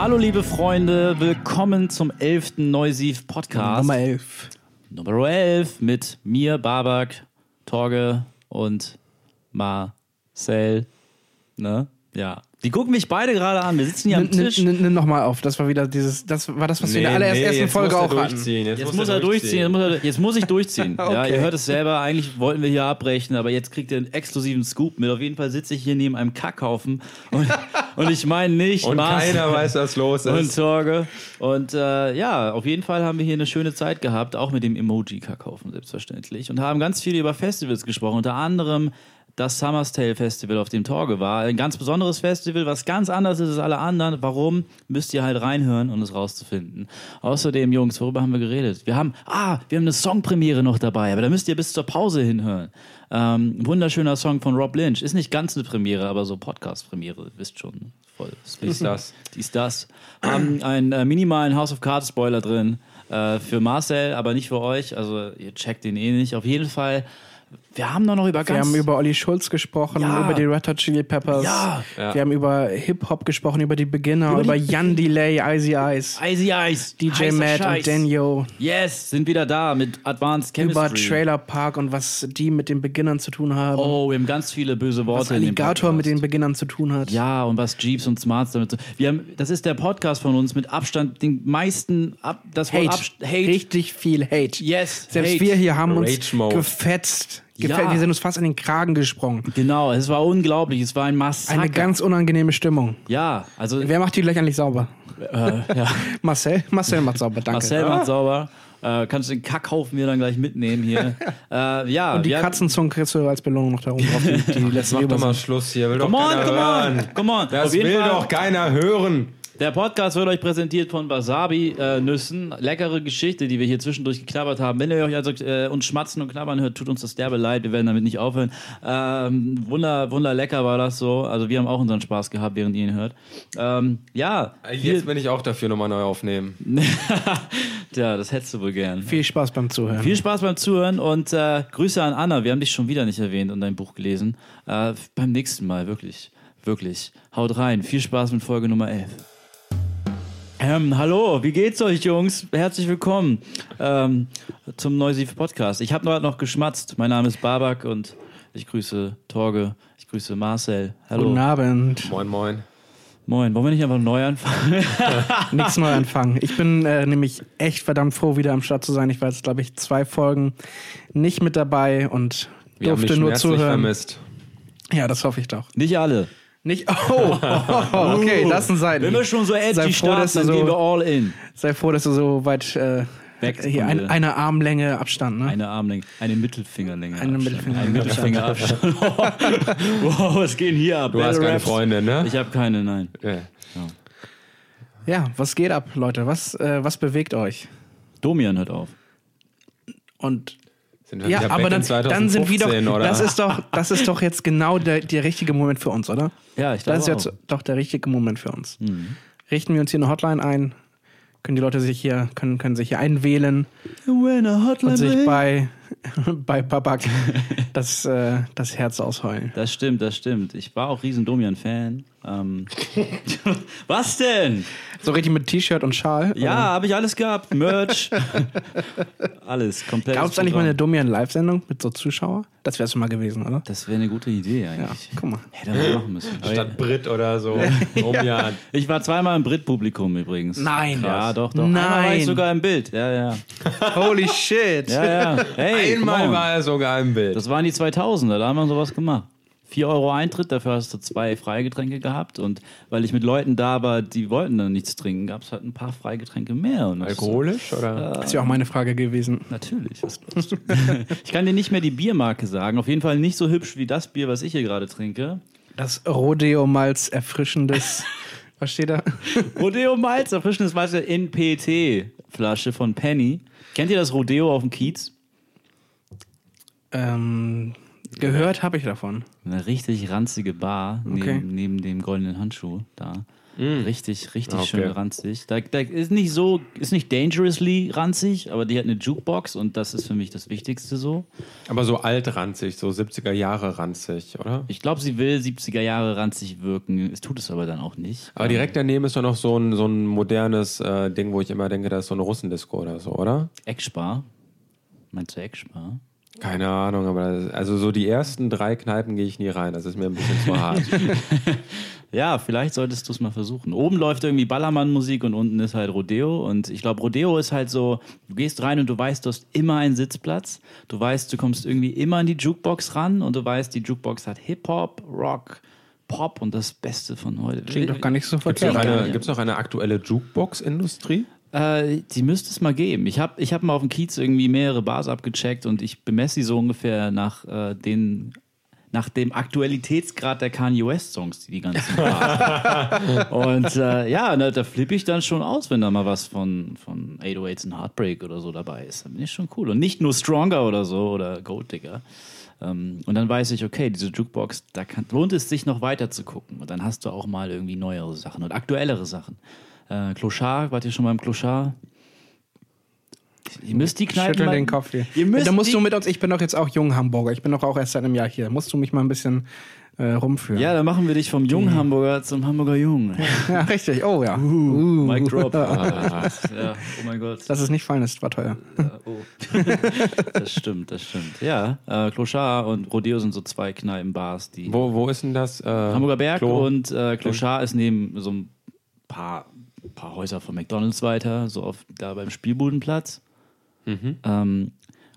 Hallo liebe Freunde, willkommen zum 11. Neusiv Podcast. Nummer 11. Nummer 11 mit mir, Babak, Torge und Marcel. Ne? Ja. Die gucken mich beide gerade an. Wir sitzen hier am Nimm, Tisch. nimm, nochmal auf. Das war wieder dieses, das war das, was wir in der allerersten jetzt Folge muss er auch hatten. durchziehen. Jetzt, Jetzt muss er durchziehen, jetzt muss, er, jetzt muss ich durchziehen. ja, ihr hört es selber, eigentlich wollten wir hier abbrechen, aber jetzt kriegt ihr einen exklusiven Scoop mit. Auf jeden Fall sitze ich hier neben einem Kackhaufen und, und ich meine nicht Und keiner weiß, was los und ist. Sorge. Und äh, ja, auf jeden Fall haben wir hier eine schöne Zeit gehabt, auch mit dem Emoji-Kackhaufen selbstverständlich. Und haben ganz viel über Festivals gesprochen, unter anderem das Summer's Tale Festival, auf dem Torge war. Ein ganz besonderes Festival, was ganz anders ist als alle anderen. Warum? Müsst ihr halt reinhören, um es rauszufinden. Außerdem, Jungs, worüber haben wir geredet? Wir haben, ah, wir haben eine Songpremiere noch dabei, aber da müsst ihr bis zur Pause hinhören. Ähm, wunderschöner Song von Rob Lynch. Ist nicht ganz eine Premiere, aber so Podcast-Premiere, wisst schon. Voll. Ist das? Dies, das. Haben einen äh, minimalen House of Cards Spoiler drin. Äh, für Marcel, aber nicht für euch. Also, ihr checkt den eh nicht. Auf jeden Fall. Wir haben doch noch über Wir ganz. haben über Olli Schulz gesprochen, Ja. über die Red Hot Chili Peppers. Ja. Ja. Wir haben über Hip-Hop gesprochen, über die Beginner, Über über, die- Jan Delay, Icy Ice, Icy Ice. DJ Matt Scheiß. und Daniel. Yes, sind wieder da mit Advanced Chemistry. Über Trailer Park und was die mit den Beginnern zu tun haben. Oh, wir haben ganz viele böse Worte. was Alligator mit den. Beginnern zu tun hat. Ja, und was Jeeps und Smarts damit. so- Wir haben, das ist der Podcast von uns mit Abstand den meisten ab, das Wort Hate. Hate. Richtig viel Hate. Yes. Selbst Hate. wir hier haben uns gefetzt. Gefett, Ja. Wir sind uns fast in den Kragen gesprungen. Genau, es war unglaublich. Es war ein Massaker. Eine ganz unangenehme Stimmung. ja, also Wer macht die gleich eigentlich sauber? äh, ja. Marcel? Marcel macht sauber, danke. Marcel macht sauber. Äh, kannst du den Kackhaufen mir dann gleich mitnehmen hier. äh, ja, Und die wir- Katzenzungen kriegst du als Belohnung noch da oben drauf. Die, die letzten Mach doch mal. Schluss hier. Will Come doch on, come on, come on. Das Auf jeden will Fall, doch keiner hören. Der Podcast wird euch präsentiert von Wasabi-Nüssen. Leckere Geschichte, die wir hier zwischendurch geknabbert haben. Wenn ihr euch also äh, uns schmatzen und knabbern hört, tut uns das derbe leid. Wir werden damit nicht aufhören. Ähm, wunder, wunder lecker war das so. Also wir haben auch unseren Spaß gehabt, während ihr ihn hört. Ähm, ja, Jetzt bin ich auch dafür nochmal neu aufnehmen. ja, das hättest du wohl gern. Viel Spaß beim Zuhören. Viel Spaß beim Zuhören und äh, Grüße an Anna. Wir haben dich schon wieder nicht erwähnt und dein Buch gelesen. Äh, beim nächsten Mal, wirklich. Wirklich. Haut rein. Viel Spaß mit Folge Nummer 11. Ähm, hallo, wie geht's euch, Jungs? Herzlich willkommen ähm, zum Neusiv Podcast. Ich habe noch, noch geschmatzt. Mein Name ist Babak und ich grüße Torge, ich grüße Marcel. Hallo. Guten Abend. Moin, moin. Moin. Wollen wir nicht einfach neu anfangen? Nichts neu anfangen. Ich bin äh, nämlich echt verdammt froh, wieder am Start zu sein. Ich war jetzt, glaube ich, zwei Folgen nicht mit dabei und Wir haben durfte nur zuhören. vermisst. Ja, das hoffe ich doch. nicht alle. Nicht. Oh, oh okay, das sind Seiten. Wenn wir schon so edgy Sei froh, starten, dass du dann so- gehen wir all in. Sei froh, dass du so weit äh, Weg hier ein, eine Armlänge Abstand, ne? Eine Armlänge, eine Mittelfingerlänge. Eine Abstand. Mittelfinger- Ein Mittelfingerabstand. wow, was geht denn hier ab? Du hast Battle keine Raps? Freunde, ne? Ich habe keine, nein. Ja. Ja, was geht ab, Leute? Was, äh, was bewegt euch? Domian hört auf. Und ja, aber dann, dann sind wir doch. 2015, oder? Das ist doch, das ist doch jetzt genau der, der richtige Moment für uns, oder? Ja, ich glaube Das ist jetzt auch. Mhm. doch der richtige Moment für uns. Richten wir uns hier eine Hotline ein, können die Leute sich hier, können, können sich hier einwählen und sich bei, bei Babak das, äh, das Herz ausheulen. Das stimmt, das stimmt. Ich war auch riesen Domian-Fan. Ähm, was denn? So richtig mit T-Shirt und Schal? Ja, habe ich alles gehabt. Merch. alles, komplett. Gab es eigentlich mal eine Domian-Live-Sendung mit so Zuschauer? Das wäre es mal gewesen, oder? Das wäre eine gute Idee Ja, eigentlich. guck mal. Hätte man machen müssen. Statt Brit oder so. Rumjahren. Ich war zweimal im Brit-Publikum übrigens. Nein. Ja, doch, doch. Einmal war ich Nein. sogar im Bild. Ja, ja. Holy shit. Ja, ja. Hey, come Einmal war er sogar im Bild. Das waren die 2000er, da haben wir sowas gemacht. 4 Euro Eintritt, dafür hast du zwei Freigetränke gehabt. Und weil ich mit Leuten da war, die wollten dann nichts trinken, gab es halt ein paar Freigetränke mehr. Und das- Alkoholisch oder? Das ist ja auch meine Frage gewesen. Natürlich. Was ich kann dir nicht mehr die Biermarke sagen. Auf jeden Fall nicht so hübsch wie das Bier, was ich hier gerade trinke. Das Rodeo-Malz erfrischendes. Was steht da? Rodeo Malz, erfrischendes Malz in PT-Flasche von Penny. Kennt ihr das Rodeo auf dem Kiez? Ähm, gehört habe ich davon. Eine richtig ranzige Bar Okay. neben, neben dem goldenen Handschuh da. Richtig, richtig Okay. schön ranzig. Da, da ist nicht so, ist nicht dangerously ranzig, aber die hat eine Jukebox und das ist für mich das Wichtigste so. Aber so altranzig, so 70er Jahre ranzig, oder? Ich glaube, sie will 70er Jahre ranzig wirken. Es tut es aber dann auch nicht. Aber direkt daneben ist doch noch so ein, so ein modernes äh, Ding, wo ich immer denke, da ist so eine Russendisco oder so, oder? Eckspar. Meinst du Eckspar? Keine Ahnung, aber das, also so die ersten drei Kneipen gehe ich nie rein. Das ist mir ein bisschen zu hart. Ja, vielleicht solltest du es mal versuchen. Oben läuft irgendwie Ballermann-Musik und unten ist halt Rodeo. Und ich glaube, Rodeo ist halt so, du gehst rein und du weißt, du hast immer einen Sitzplatz. Du weißt, du kommst irgendwie immer an die Jukebox ran und du weißt, die Jukebox hat Hip-Hop, Rock, Pop und das Beste von heute. Klingt doch gar nicht so Gibt es verkehrt. eine- gibt's noch eine aktuelle Jukebox-Industrie? Äh, die müsste es mal geben. Ich habe ich hab mal auf dem Kiez irgendwie mehrere Bars abgecheckt und ich bemesse sie so ungefähr nach äh, den nach dem Aktualitätsgrad der Kanye West Songs, die die ganzen Bars. und äh, ja, ne, da flippe ich dann schon aus, wenn da mal was von von 808s and Heartbreak oder so dabei ist. Dann bin ich schon cool und nicht nur Stronger oder so oder Gold Digger. Ähm, und dann weiß ich, okay, diese Jukebox, da kann, lohnt es sich noch weiter zu gucken. Und dann hast du auch mal irgendwie neuere Sachen und aktuellere Sachen. Äh, Clochard, wart ihr schon beim Clochard? Ihr müsst die Kneipen. Schüttel mal- den Kopf hier. Ihr müsst da musst du mit uns, ich bin doch jetzt auch jung Hamburger, ich bin doch auch erst seit einem Jahr hier. Musst du mich mal ein bisschen äh, rumführen. Ja, dann machen wir dich vom jungen Hamburger zum Hamburger Jungen. Ja, richtig. Oh ja. Uh, Mic drop. ja, oh mein Gott. Das ist nicht fein, das war teuer. Ja, oh. das stimmt, das stimmt. Ja, äh, Clochard und Rodeo sind so zwei Kneipenbars, die. Wo, wo ist denn das? Äh, Hamburger Berg Klo? und äh, Clochard ist neben so ein paar, paar Häuser von McDonalds weiter, so auf, da beim Spielbudenplatz. Ähm,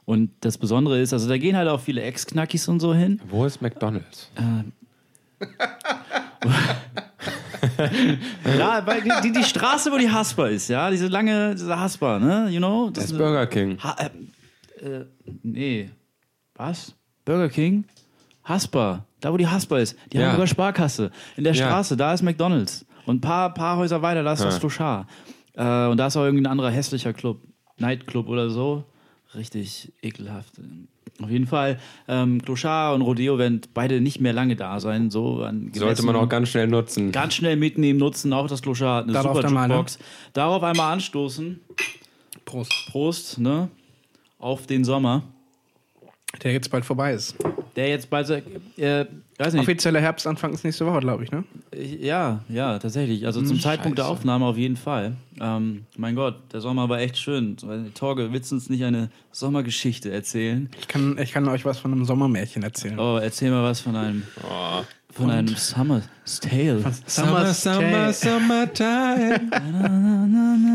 und das Besondere ist, also da gehen halt auch viele Ex-Knackis und so hin. Wo ist McDonalds? Ja, weil die, die, Straße, wo die Haspa ist, ja, diese lange, diese Haspa, ne, you know? Das ist Burger King. Ha äh, äh, nee. Was? Burger King? Haspa. Da, wo die Haspa ist. Die Ja. Hamburger Sparkasse. In der Ja. Straße, da ist McDonalds. Und ein paar, paar Häuser weiter, da ist das Ja. Clochard. Äh, und da ist auch irgendein anderer hässlicher Club. Nightclub oder so. Richtig ekelhaft. Auf jeden Fall, ähm, Clochard und Rodeo werden beide nicht mehr lange da sein. So an Sollte man auch ganz schnell nutzen. ganz schnell mitnehmen, nutzen. Auch das Clochard hat eine Darauf super ne? Jukebox. Darauf einmal anstoßen. Prost. Prost, ne? Auf den Sommer. Der jetzt bald vorbei ist. Der jetzt bald, äh, weiß nicht, Offizieller Herbstanfang ist nächste Woche, glaube ich, ne? ja, ja, tatsächlich. Also zum Zeitpunkt der. Aufnahme auf jeden Fall. Ähm, mein Gott, der Sommer war echt schön. Torge, willst du uns nicht eine Sommergeschichte erzählen? Ich kann, ich kann euch was von einem Sommermärchen erzählen. Oh, erzähl mal was von einem, von einem Summer's Tale. Summer's Tale. summertime.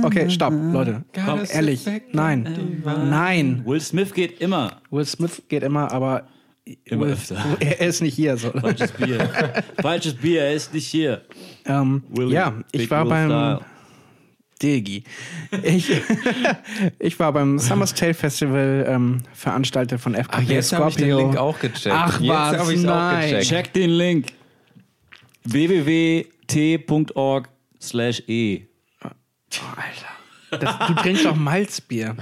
Okay, stopp, Leute. Komm, ehrlich. Nein. Nein. Will Smith geht immer. Will Smith geht immer, aber Immer Will, öfter. er ist nicht hier. So. Falsches Bier. Falsches Bier, er ist nicht hier. Ähm, Will, ja, ich Big war Will beim Style. Digi. Ich, ich war beim Summer's Tale Festival ähm, veranstaltet von FKP Ach, jetzt habe ich den Scorpio. Link auch gecheckt. Ach, jetzt was? ich es auch Nein. gecheckt. Check den Link. www.t.org slash e. Das, du trinkst doch Malzbier.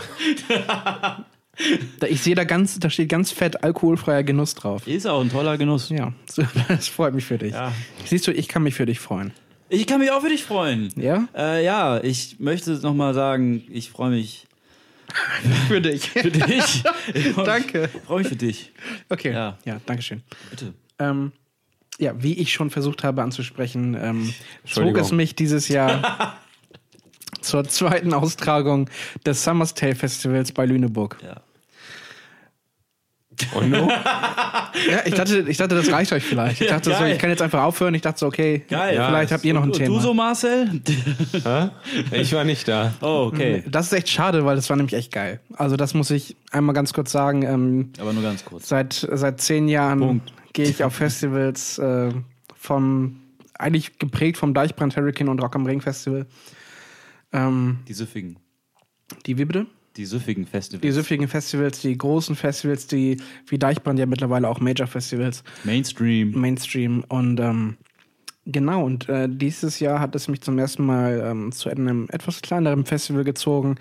Da, ich sehe da ganz, da steht ganz fett alkoholfreier Genuss drauf. Ist auch ein toller Genuss. Ja, das freut mich für dich. Ja. Siehst du, ich kann mich für dich freuen. Ich kann mich auch für dich freuen. Ja? Äh, ja, ich möchte nochmal sagen, ich freue mich Für dich. für dich. Ich freu mich- Danke. Ich freue mich für dich. Okay. Ja. Ja, danke schön. Bitte. Ähm, ja, wie ich schon versucht habe anzusprechen, ähm, zog es mich dieses Jahr zur zweiten Austragung des Summer's Tale Festivals bei Lüneburg. Ja. Und nun? Ja, ich dachte, ich dachte, das reicht euch vielleicht. Ich Ja, dachte so, geil. ich kann jetzt einfach aufhören. Ich dachte so, okay, Geil. Ja, vielleicht habt ihr noch ein Und Thema. du so, Marcel? Ich war nicht da. Oh, okay. Das ist echt schade, weil das war nämlich echt geil. Also das muss ich einmal ganz kurz sagen. Ähm, Aber nur ganz kurz. seit, seit zehn Jahren gehe ich auf Festivals äh, vom, eigentlich geprägt vom Deichbrand Hurricane und Rock am Ring Festival. Ähm, Die süffigen. die wie bitte? Die süffigen Festivals. Die süffigen Festivals, die großen Festivals, die wie Deichbrand ja mittlerweile auch Major Festivals, Mainstream. Mainstream. Und ähm, genau, und äh, dieses Jahr hat es mich zum ersten Mal ähm, zu einem etwas kleineren Festival gezogen.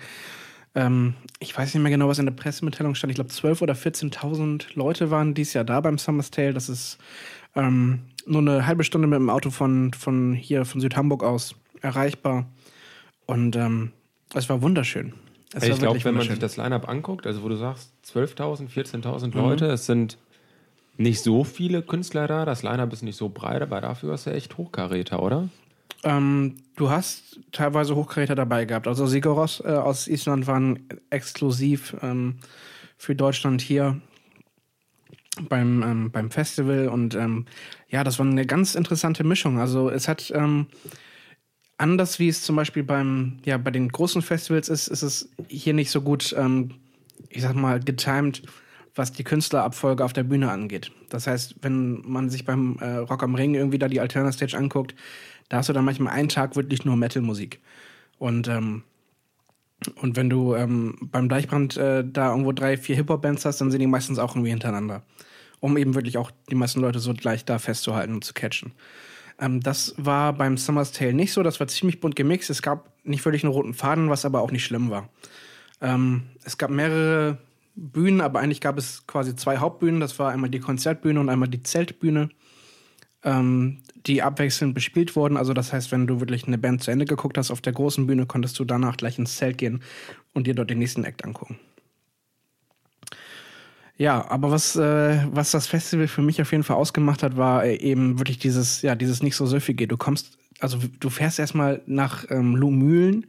Ähm, ich weiß nicht mehr genau, was in der Pressemitteilung stand. Ich glaube, 12.000 oder 14.000 Leute waren dieses Jahr da beim Summer's Tale. Das ist ähm, nur eine halbe Stunde mit dem Auto von, von hier, von Südhamburg aus. erreichbar. Und ähm, es war wunderschön. Es Ey, war ich glaube, wenn man sich das Line-Up anguckt, also wo du sagst 12.000, 14.000 Mhm. Leute, es sind nicht so viele Künstler da, das Line-Up ist nicht so breit, aber dafür ist er echt Hochkaräter, oder? Ähm, du hast teilweise Hochkaräter dabei gehabt. Also Sigoros äh, aus Island waren exklusiv ähm, für Deutschland hier beim, ähm, beim Festival und ähm, ja, das war eine ganz interessante Mischung. Also es hat ähm, anders wie es zum Beispiel beim, ja, bei den großen Festivals ist, ist es hier nicht so gut, ähm, ich sag mal, getimed, was die Künstlerabfolge auf der Bühne angeht. Das heißt, wenn man sich beim äh, Rock am Ring irgendwie da die Alterna Stage anguckt, da hast du dann manchmal einen Tag wirklich nur Metal-Musik. Und, ähm, und wenn du ähm, beim Deichbrand äh, da irgendwo drei, vier Hip-Hop-Bands hast, dann sind die meistens auch irgendwie hintereinander. Um eben wirklich auch die meisten Leute so gleich da festzuhalten und zu catchen. Ähm, das war beim Summer's Tale nicht so, das war ziemlich bunt gemixt. Es gab nicht wirklich einen roten Faden, was aber auch nicht schlimm war. Ähm, es gab mehrere Bühnen, aber eigentlich gab es quasi zwei Hauptbühnen. Das war einmal die Konzertbühne und einmal die Zeltbühne, ähm, die abwechselnd bespielt wurden. Also das heißt, wenn du wirklich eine Band zu Ende geguckt hast auf der großen Bühne, konntest du danach gleich ins Zelt gehen und dir dort den nächsten Act angucken. Ja, aber was, äh, was das Festival für mich auf jeden Fall ausgemacht hat, war äh, eben wirklich dieses, ja, dieses nicht so süffige. Du kommst, also du fährst erstmal nach ähm, Lumülen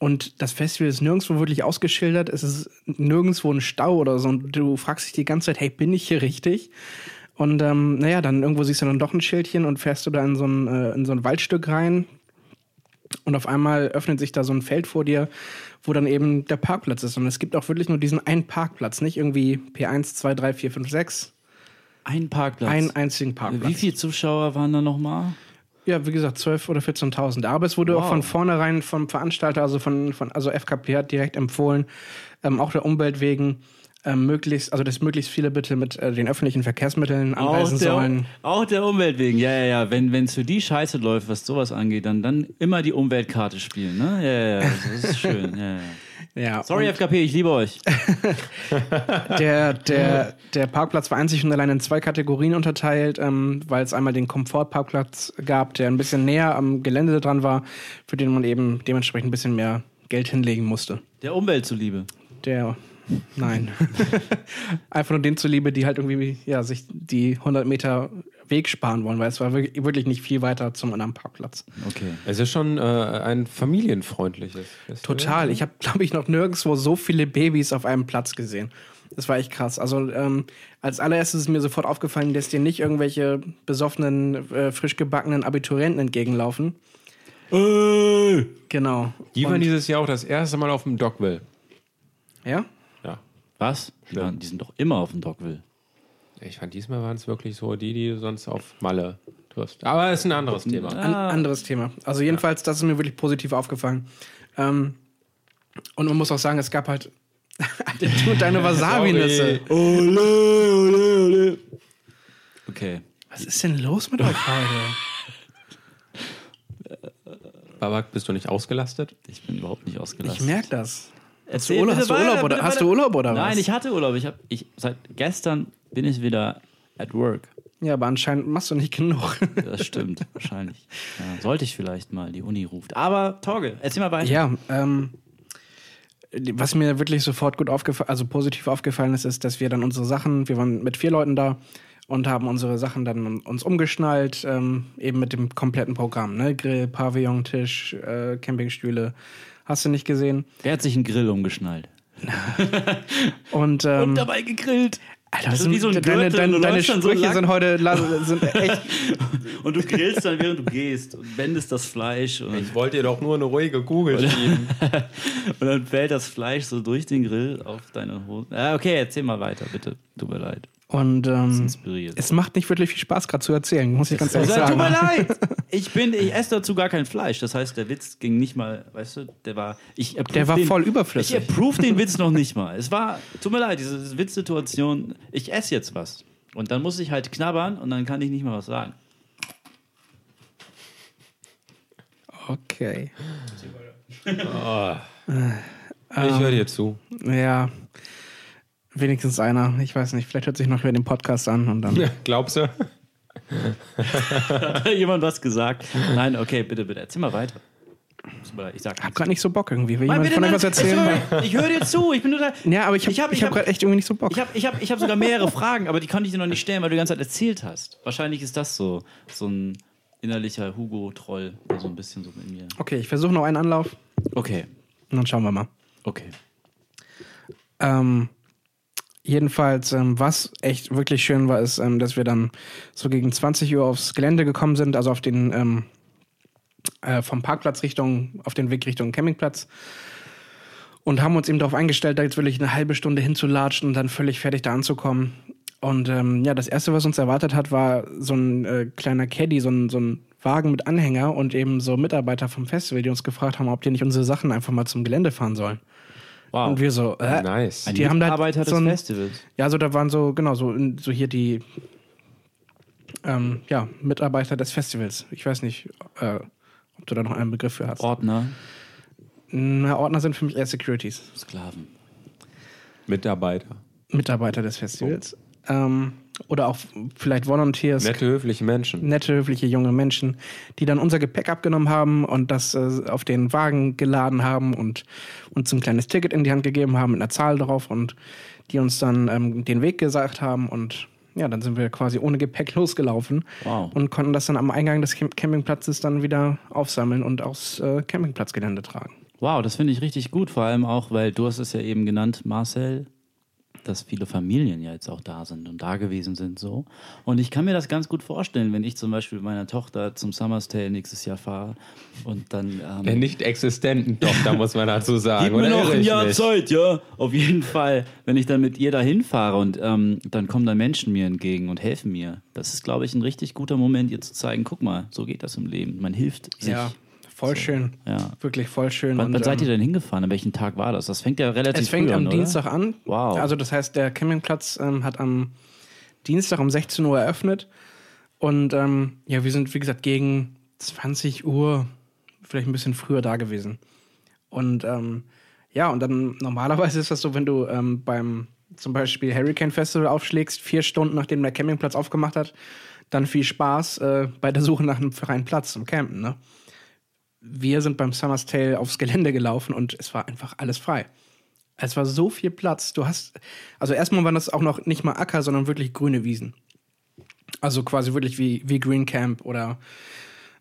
und das Festival ist nirgendwo wirklich ausgeschildert. Es ist nirgendwo ein Stau oder so. Und du fragst dich die ganze Zeit, hey, bin ich hier richtig? Und ähm, naja, dann irgendwo siehst du dann doch ein Schildchen und fährst du da in so ein, äh, in so ein Waldstück rein. Und auf einmal öffnet sich da so ein Feld vor dir, wo dann eben der Parkplatz ist. Und es gibt auch wirklich nur diesen einen Parkplatz, nicht irgendwie P1, 2, 3, 4, 5, 6. Ein Parkplatz. Einen einzigen Parkplatz. Wie viele Zuschauer waren da nochmal? Ja, wie gesagt, 12 oder 14.000. Aber es wurde auch Wow. von vornherein vom Veranstalter, also von, von also FKP hat direkt empfohlen, ähm, auch der Umwelt wegen, ähm, möglichst, also dass möglichst viele bitte mit äh, den öffentlichen Verkehrsmitteln anreisen sollen. auch der Umwelt wegen. Ja, ja, ja. Wenn es für die scheiße läuft, was sowas angeht, dann, dann immer die Umweltkarte spielen. Ne? Ja, ja, ja. Das ist schön. Ja, ja. Ja, Sorry, FKP, ich liebe euch. der, der, der Parkplatz war einzig und allein in zwei Kategorien unterteilt, ähm, weil es einmal den Komfortparkplatz gab, der ein bisschen näher am Gelände dran war, für den man eben dementsprechend ein bisschen mehr Geld hinlegen musste. Der Umwelt zuliebe. Der, nein. Einfach nur den zuliebe, die halt irgendwie, ja, sich die 100 Meter Weg sparen wollen, weil es war wirklich, nicht viel weiter zum anderen Parkplatz. Okay. Es ist schon äh, ein familienfreundliches Festival. Total. Ich habe, glaube ich, noch nirgendwo so viele Babys auf einem Platz gesehen. Das war echt krass. Also ähm, als allererstes ist mir sofort aufgefallen, dass dir nicht irgendwelche besoffenen, äh, frisch gebackenen Abiturienten entgegenlaufen. Genau. Die waren dieses Jahr auch das erste Mal auf dem Dockville. ja? Was? Die, waren, die sind doch immer auf dem Dockville. Ich fand, diesmal waren es wirklich so die, die du sonst auf Malle triffst. Aber ist ein anderes Thema. An anderes Thema. Also jedenfalls, das ist mir wirklich positiv aufgefallen. Ähm, und man muss auch sagen, es gab halt und deine Wasabi-Nüsse. Okay. Was ist denn los mit euch heute? Babak, bist du nicht ausgelastet? Ich bin überhaupt nicht Ich ausgelastet. merke das. Hast du Urlaub, hast du Urlaub, oder, hast du. Urlaub oder was? Nein, ich hatte Urlaub. Ich hab, ich, seit gestern bin ich wieder at work. Ja, aber anscheinend machst du nicht genug. Das stimmt, wahrscheinlich. Ja, sollte ich vielleicht mal, die Uni ruft. Aber Torge, erzähl mal weiter. Ja, ähm, was mir wirklich sofort gut aufgefallen, also positiv aufgefallen ist, ist, dass wir dann unsere Sachen, wir waren mit vier Leuten da und haben unsere Sachen dann uns umgeschnallt, ähm, eben mit dem kompletten Programm, ne? Grill, Pavillon, Tisch, äh, Campingstühle. Hast du nicht gesehen? Wer hat sich einen Grill umgeschnallt? Und, ähm, Und dabei gegrillt. Alter, Das das ist wie so ein deine, Gürtel, deine, deine so Sprüche lang. sind heute sind echt. Und du grillst dann, während du gehst und wendest das Fleisch und, Ich wollte dir doch nur eine ruhige Kugel schieben. und dann fällt das Fleisch so durch den Grill auf deine Hose. Ah, okay, erzähl mal weiter, bitte. Tut mir leid. Und ähm, es macht nicht wirklich viel Spaß, gerade zu erzählen, muss ich ganz ehrlich Also, tut sagen. mir leid. Ich bin, ich esse dazu gar kein Fleisch. Das heißt, der Witz ging nicht mal, weißt du, der war, ich Der war den, voll Ich überflüssig. approve den Witz noch nicht mal. Es war, tut mir leid, diese Witzsituation, ich esse jetzt was. Und dann muss ich halt knabbern und dann kann ich nicht mal was sagen. Okay. Ich höre dir zu. Ja, wenigstens einer. Ich weiß nicht, vielleicht hört sich noch über den Podcast an und dann. Glaubst du? Hat da jemand was gesagt? Nein, okay, bitte, bitte, erzähl mal weiter. Ich sag hab gerade nicht so Bock irgendwie. Will Mann, jemand von nein, euch was erzählen? Ich, ich höre dir zu, ich bin nur da. Ja, aber ich habe Ich hab- ich hab, hab- gerade echt irgendwie nicht so Bock. Ich habe ich hab, ich hab sogar mehrere Fragen, aber die konnte ich dir noch nicht stellen, weil du die ganze Zeit erzählt hast. Wahrscheinlich ist das so, so ein innerlicher Hugo-Troll, so ein bisschen so in mir. Okay, ich versuche noch einen Anlauf Okay, und dann schauen wir mal. okay. Ähm, jedenfalls, ähm, was echt wirklich schön war, ist, ähm, dass wir dann so gegen 20 Uhr aufs Gelände gekommen sind, also auf den ähm, äh, vom Parkplatz Richtung, auf den Weg Richtung Campingplatz. Und haben uns eben darauf eingestellt, da jetzt wirklich eine halbe Stunde hinzulatschen und dann völlig fertig da anzukommen. Und ähm, ja, das erste, was uns erwartet hat, war so ein äh, kleiner Caddy, so ein, so ein Wagen mit Anhänger und eben so Mitarbeiter vom Festival, die uns gefragt haben, ob die nicht unsere Sachen einfach mal zum Gelände fahren sollen. Wow. Und wir so, äh, Nice. Die haben da Mitarbeiter so des ein- Festivals. ja, so da waren so, genau, so, so hier die ähm, ja, Mitarbeiter des Festivals. Ich weiß nicht, äh, ob du da noch einen Begriff für hast. Ordner, Na, Ordner sind für mich eher Securities. Sklaven. Mitarbeiter. Mitarbeiter des Festivals. Ähm, oder auch vielleicht Volunteers. Nette, höfliche Menschen. nette, höfliche junge Menschen, die dann unser Gepäck abgenommen haben und das äh, auf den Wagen geladen haben und uns ein kleines Ticket in die Hand gegeben haben mit einer Zahl drauf und die uns dann ähm, den Weg gesagt haben und ja, dann sind wir quasi ohne Gepäck losgelaufen Wow. und konnten das dann am Eingang des Camp Campingplatzes dann wieder aufsammeln und aufs äh, Campingplatzgelände tragen. Wow, das finde ich richtig gut, vor allem auch, weil du hast es ja eben genannt, Marcel, dass viele Familien ja jetzt auch da sind und da gewesen sind so. Und ich kann mir das ganz gut vorstellen, wenn ich zum Beispiel mit meiner Tochter zum Summer's Tale nächstes Jahr fahre und dann... Ähm, Der nicht existenten Tochter, muss man dazu sagen. Gib mir noch ein Jahr mich? Zeit, ja. Auf jeden Fall, wenn ich dann mit ihr dahin fahre und ähm, dann kommen da Menschen mir entgegen und helfen mir. Das ist, glaube ich, ein richtig guter Moment, ihr zu zeigen, guck mal, so geht das im Leben. Man hilft sich. Voll schön. Ja. Wirklich voll schön. Wann, Und, wann seid ähm, ihr denn hingefahren? An welchem Tag war das? Das fängt ja relativ Es fängt früh am an, Dienstag oder? an. Wow. Also das heißt, der Campingplatz ähm, hat am Dienstag um 16 Uhr eröffnet. Und ähm, ja, wir sind, wie gesagt, gegen 20 Uhr, vielleicht ein bisschen früher da gewesen. Und ähm, ja, und dann normalerweise ist das so, wenn du ähm, beim zum Beispiel Hurricane Festival aufschlägst, vier Stunden nachdem der Campingplatz aufgemacht hat, dann viel Spaß äh, bei der Suche nach einem freien Platz zum Campen. Ne? Wir sind beim Summer's Tale aufs Gelände gelaufen und es war einfach alles frei. Es war so viel Platz. Du hast, also erstmal waren das auch noch nicht mal Acker, sondern wirklich grüne Wiesen. Also quasi wirklich wie, wie Green Camp oder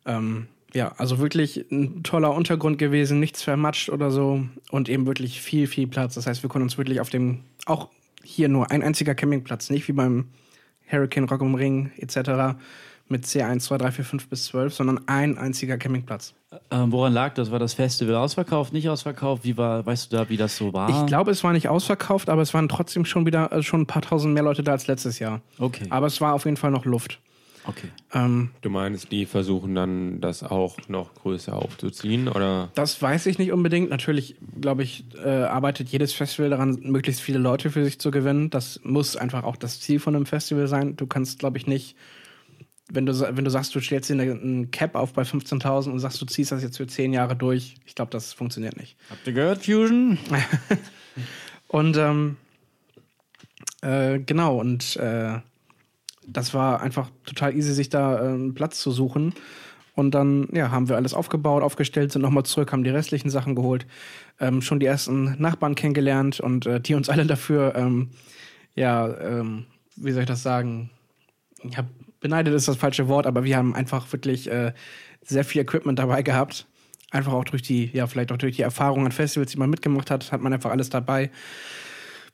ähm, ja, also wirklich ein toller Untergrund gewesen, nichts vermatscht oder so und eben wirklich viel, viel Platz. Das heißt, wir konnten uns wirklich auf dem, auch hier nur ein einziger Campingplatz, nicht wie beim Hurricane Rock am Ring etc. mit C1, 2, 3, 4, 5 bis 12, sondern ein einziger Campingplatz. Ähm, woran lag das? War das Festival ausverkauft, nicht ausverkauft? Wie war, weißt du da, wie das so war? Ich glaube, es war nicht ausverkauft, aber es waren trotzdem schon wieder äh, schon ein paar tausend mehr Leute da als letztes Jahr. Okay. Aber es war auf jeden Fall noch Luft. Okay. Ähm, Du meinst, die versuchen dann, das auch noch größer aufzuziehen? Oder? das weiß ich nicht unbedingt. Natürlich, glaube ich, äh, arbeitet jedes Festival daran, möglichst viele Leute für sich zu gewinnen. Das muss einfach auch das Ziel von einem Festival sein. Du kannst, glaube ich, nicht, wenn du, wenn du sagst, du stellst dir eine- ein Cap auf bei 15.000 und sagst, du ziehst das jetzt für zehn Jahre durch. Ich glaube, das funktioniert nicht. Habt ihr gehört, Fusion? Und ähm, äh, genau, und äh, das war einfach total easy, sich da äh, einen Platz zu suchen. Und dann ja, haben wir alles aufgebaut, aufgestellt, sind nochmal zurück, haben die restlichen Sachen geholt, ähm, schon die ersten Nachbarn kennengelernt und äh, die uns alle dafür, ähm, ja, ähm, wie soll ich das sagen? Ja, beneidet ist das falsche Wort, aber wir haben einfach wirklich äh, sehr viel Equipment dabei gehabt. Einfach auch durch die, ja, vielleicht auch durch die Erfahrung an Festivals, die man mitgemacht hat, hat man einfach alles dabei.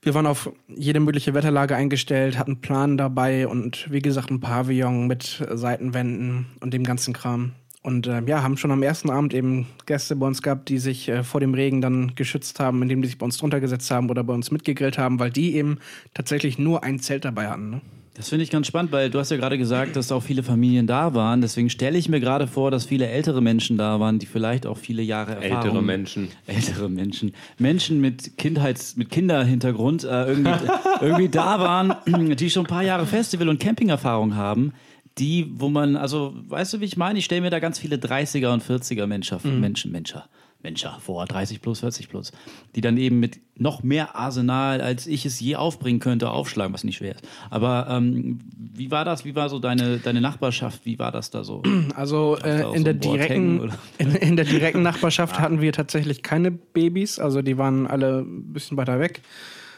Wir waren auf jede mögliche Wetterlage eingestellt, hatten Plan dabei und wie gesagt ein Pavillon mit Seitenwänden und dem ganzen Kram. Und äh, ja, haben schon am ersten Abend eben Gäste bei uns gehabt, die sich äh, vor dem Regen dann geschützt haben, indem die sich bei uns drunter gesetzt haben oder bei uns mitgegrillt haben, weil die eben tatsächlich nur ein Zelt dabei hatten. Ne? Das finde ich ganz spannend, weil du hast ja gerade gesagt, dass auch viele Familien da waren. Deswegen stelle ich mir gerade vor, dass viele ältere Menschen da waren, die vielleicht auch viele Jahre Erfahrung... Ältere Menschen. Ältere Menschen. Menschen mit Kindheits-, mit Kinderhintergrund äh, irgendwie, irgendwie da waren, die schon ein paar Jahre Festival- und Campingerfahrung haben. Die, wo man, also, weißt du, wie ich meine? Ich stelle mir da ganz viele 30er und 40er Menschen, Menschen, Menschen, Mensch, ja, vor 30 plus, 40 plus, die dann eben mit noch mehr Arsenal, als ich es je aufbringen könnte, aufschlagen, was nicht schwer ist. Aber ähm, wie war das? Wie war so deine, deine Nachbarschaft? Wie war das da so? Also äh, in, der direkten, in, in, der direkten Nachbarschaft hatten wir tatsächlich keine Babys, also die waren alle ein bisschen weiter weg.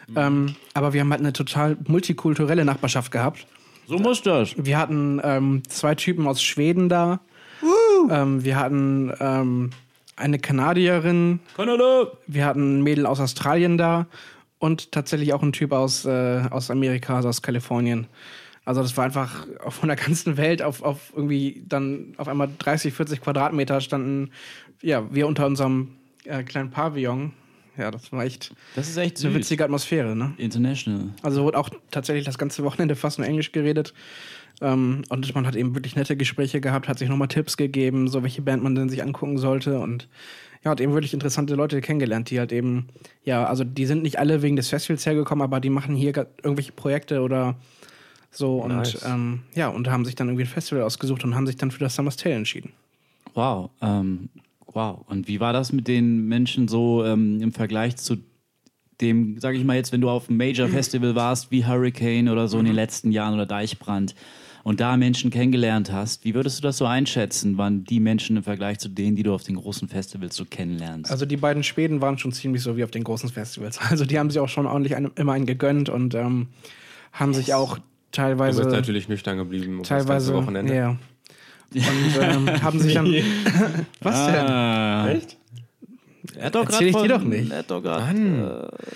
Mhm. Ähm, aber wir haben halt eine total multikulturelle Nachbarschaft gehabt. So muss das. Wir hatten ähm, zwei Typen aus Schweden da. Ähm, wir hatten ähm, eine Kanadierin. Kanada! Wir hatten ein Mädel aus Australien da und tatsächlich auch ein Typ aus, äh, aus Amerika, also aus Kalifornien. Also das war einfach von der ganzen Welt auf, auf irgendwie dann auf einmal 30, 40 Quadratmeter standen, ja, wir unter unserem äh, kleinen Pavillon. Ja, das war echt, das ist echt eine witzige Atmosphäre, ne? International. Also wurde auch tatsächlich das ganze Wochenende fast nur Englisch geredet. Ähm, und man hat eben wirklich nette Gespräche gehabt, hat sich nochmal Tipps gegeben, so welche Band man denn sich angucken sollte und ja, hat eben wirklich interessante Leute kennengelernt, die halt eben, ja, also die sind nicht alle wegen des Festivals hergekommen, aber die machen hier irgendwelche Projekte oder so nice. und ähm, ja, und haben sich dann irgendwie ein Festival ausgesucht und haben sich dann für das Summer's Tale entschieden. Wow, ähm, wow. Und wie war das mit den Menschen so ähm, im Vergleich zu dem, sag ich mal jetzt, wenn du auf einem Major Festival warst, wie Hurricane oder so in den mhm. letzten Jahren oder Deichbrand? Und da Menschen kennengelernt hast, wie würdest du das so einschätzen, wann die Menschen im Vergleich zu denen, die du auf den großen Festivals so kennenlernst? Also die beiden Schweden waren schon ziemlich so wie auf den großen Festivals. Also die haben sich auch schon ordentlich einen, immer einen gegönnt und ähm, haben yes. sich auch teilweise. Du bist natürlich nüchtern geblieben. Teilweise. Das Wochenende. Ja. Und ähm, haben sich dann. Was ah. denn? Echt? Er hat doch Erzähl ich dir doch nicht. Er hat doch gerade. Äh,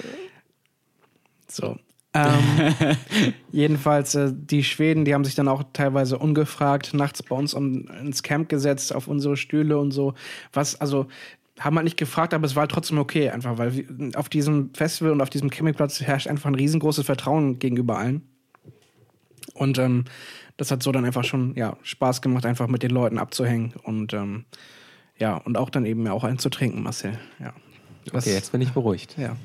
so. Ähm, jedenfalls, äh, die Schweden, die haben sich dann auch teilweise ungefragt nachts bei uns um, ins Camp gesetzt, auf unsere Stühle und so. Was, also, haben wir nicht gefragt, aber es war trotzdem okay, einfach, weil wir, auf diesem Festival und auf diesem Campingplatz herrscht einfach ein riesengroßes Vertrauen gegenüber allen. Und ähm, das hat so dann einfach schon ja, Spaß gemacht, einfach mit den Leuten abzuhängen und ähm, ja, und auch dann eben auch einen zu trinken, Marcel. Ja. Was, okay, jetzt bin ich beruhigt. Ja.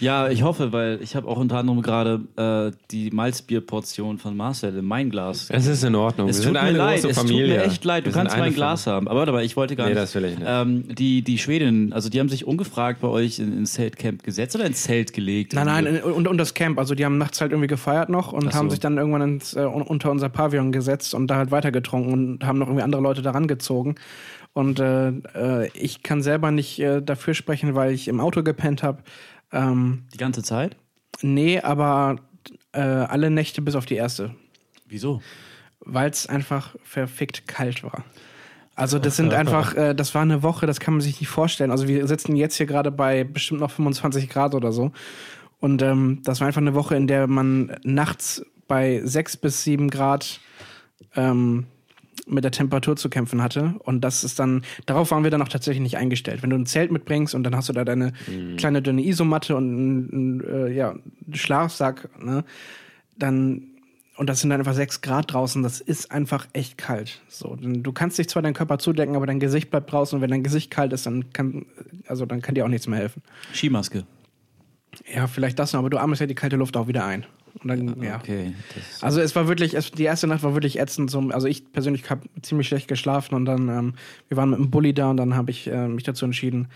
Ja, ich hoffe, weil ich habe auch unter anderem gerade äh, die Malzbierportion von Marcel in mein Glas. Es ist in Ordnung. Es Wir tut mir leid, es tut mir echt leid. Du Wir kannst mein Glas haben. Aber warte mal, ich wollte gar nee, nicht. das will ich nicht. Ähm, die, die Schwedinnen, also die haben sich ungefragt bei euch in, ins Zeltcamp gesetzt oder ins Zelt gelegt? Nein, nein, und, und das Camp. Also die haben nachts halt irgendwie gefeiert noch und so. haben sich dann irgendwann ins, äh, unter unser Pavillon gesetzt und da halt weitergetrunken und haben noch irgendwie andere Leute daran gezogen. Und äh, äh, ich kann selber nicht äh, dafür sprechen, weil ich im Auto gepennt habe. Ähm, die ganze Zeit? Nee, aber äh, alle Nächte bis auf die erste. Wieso? Weil es einfach verfickt kalt war. Also das sind einfach, äh, das war eine Woche, das kann man sich nicht vorstellen. Also wir sitzen jetzt hier gerade bei bestimmt noch 25 Grad oder so. Und ähm, das war einfach eine Woche, in der man nachts bei 6 bis 7 Grad ähm, mit der Temperatur zu kämpfen hatte. Und das ist dann, darauf waren wir dann auch tatsächlich nicht eingestellt. Wenn du ein Zelt mitbringst und dann hast du da deine mhm. kleine dünne Isomatte und einen, äh, ja, Schlafsack, ne, dann und das sind dann einfach sechs Grad draußen, das ist einfach echt kalt. So, du kannst dich zwar deinen Körper zudecken, aber dein Gesicht bleibt draußen und wenn dein Gesicht kalt ist, dann kann, also dann kann dir auch nichts mehr helfen. Skimaske. Ja, vielleicht das noch, aber du atmest ja die kalte Luft auch wieder ein. Und dann, ja. Okay. Also es war wirklich, es, die erste Nacht war wirklich ätzend. So, also ich persönlich habe ziemlich schlecht geschlafen und dann, ähm, wir waren mit einem Bulli da und dann habe ich äh, mich dazu entschieden,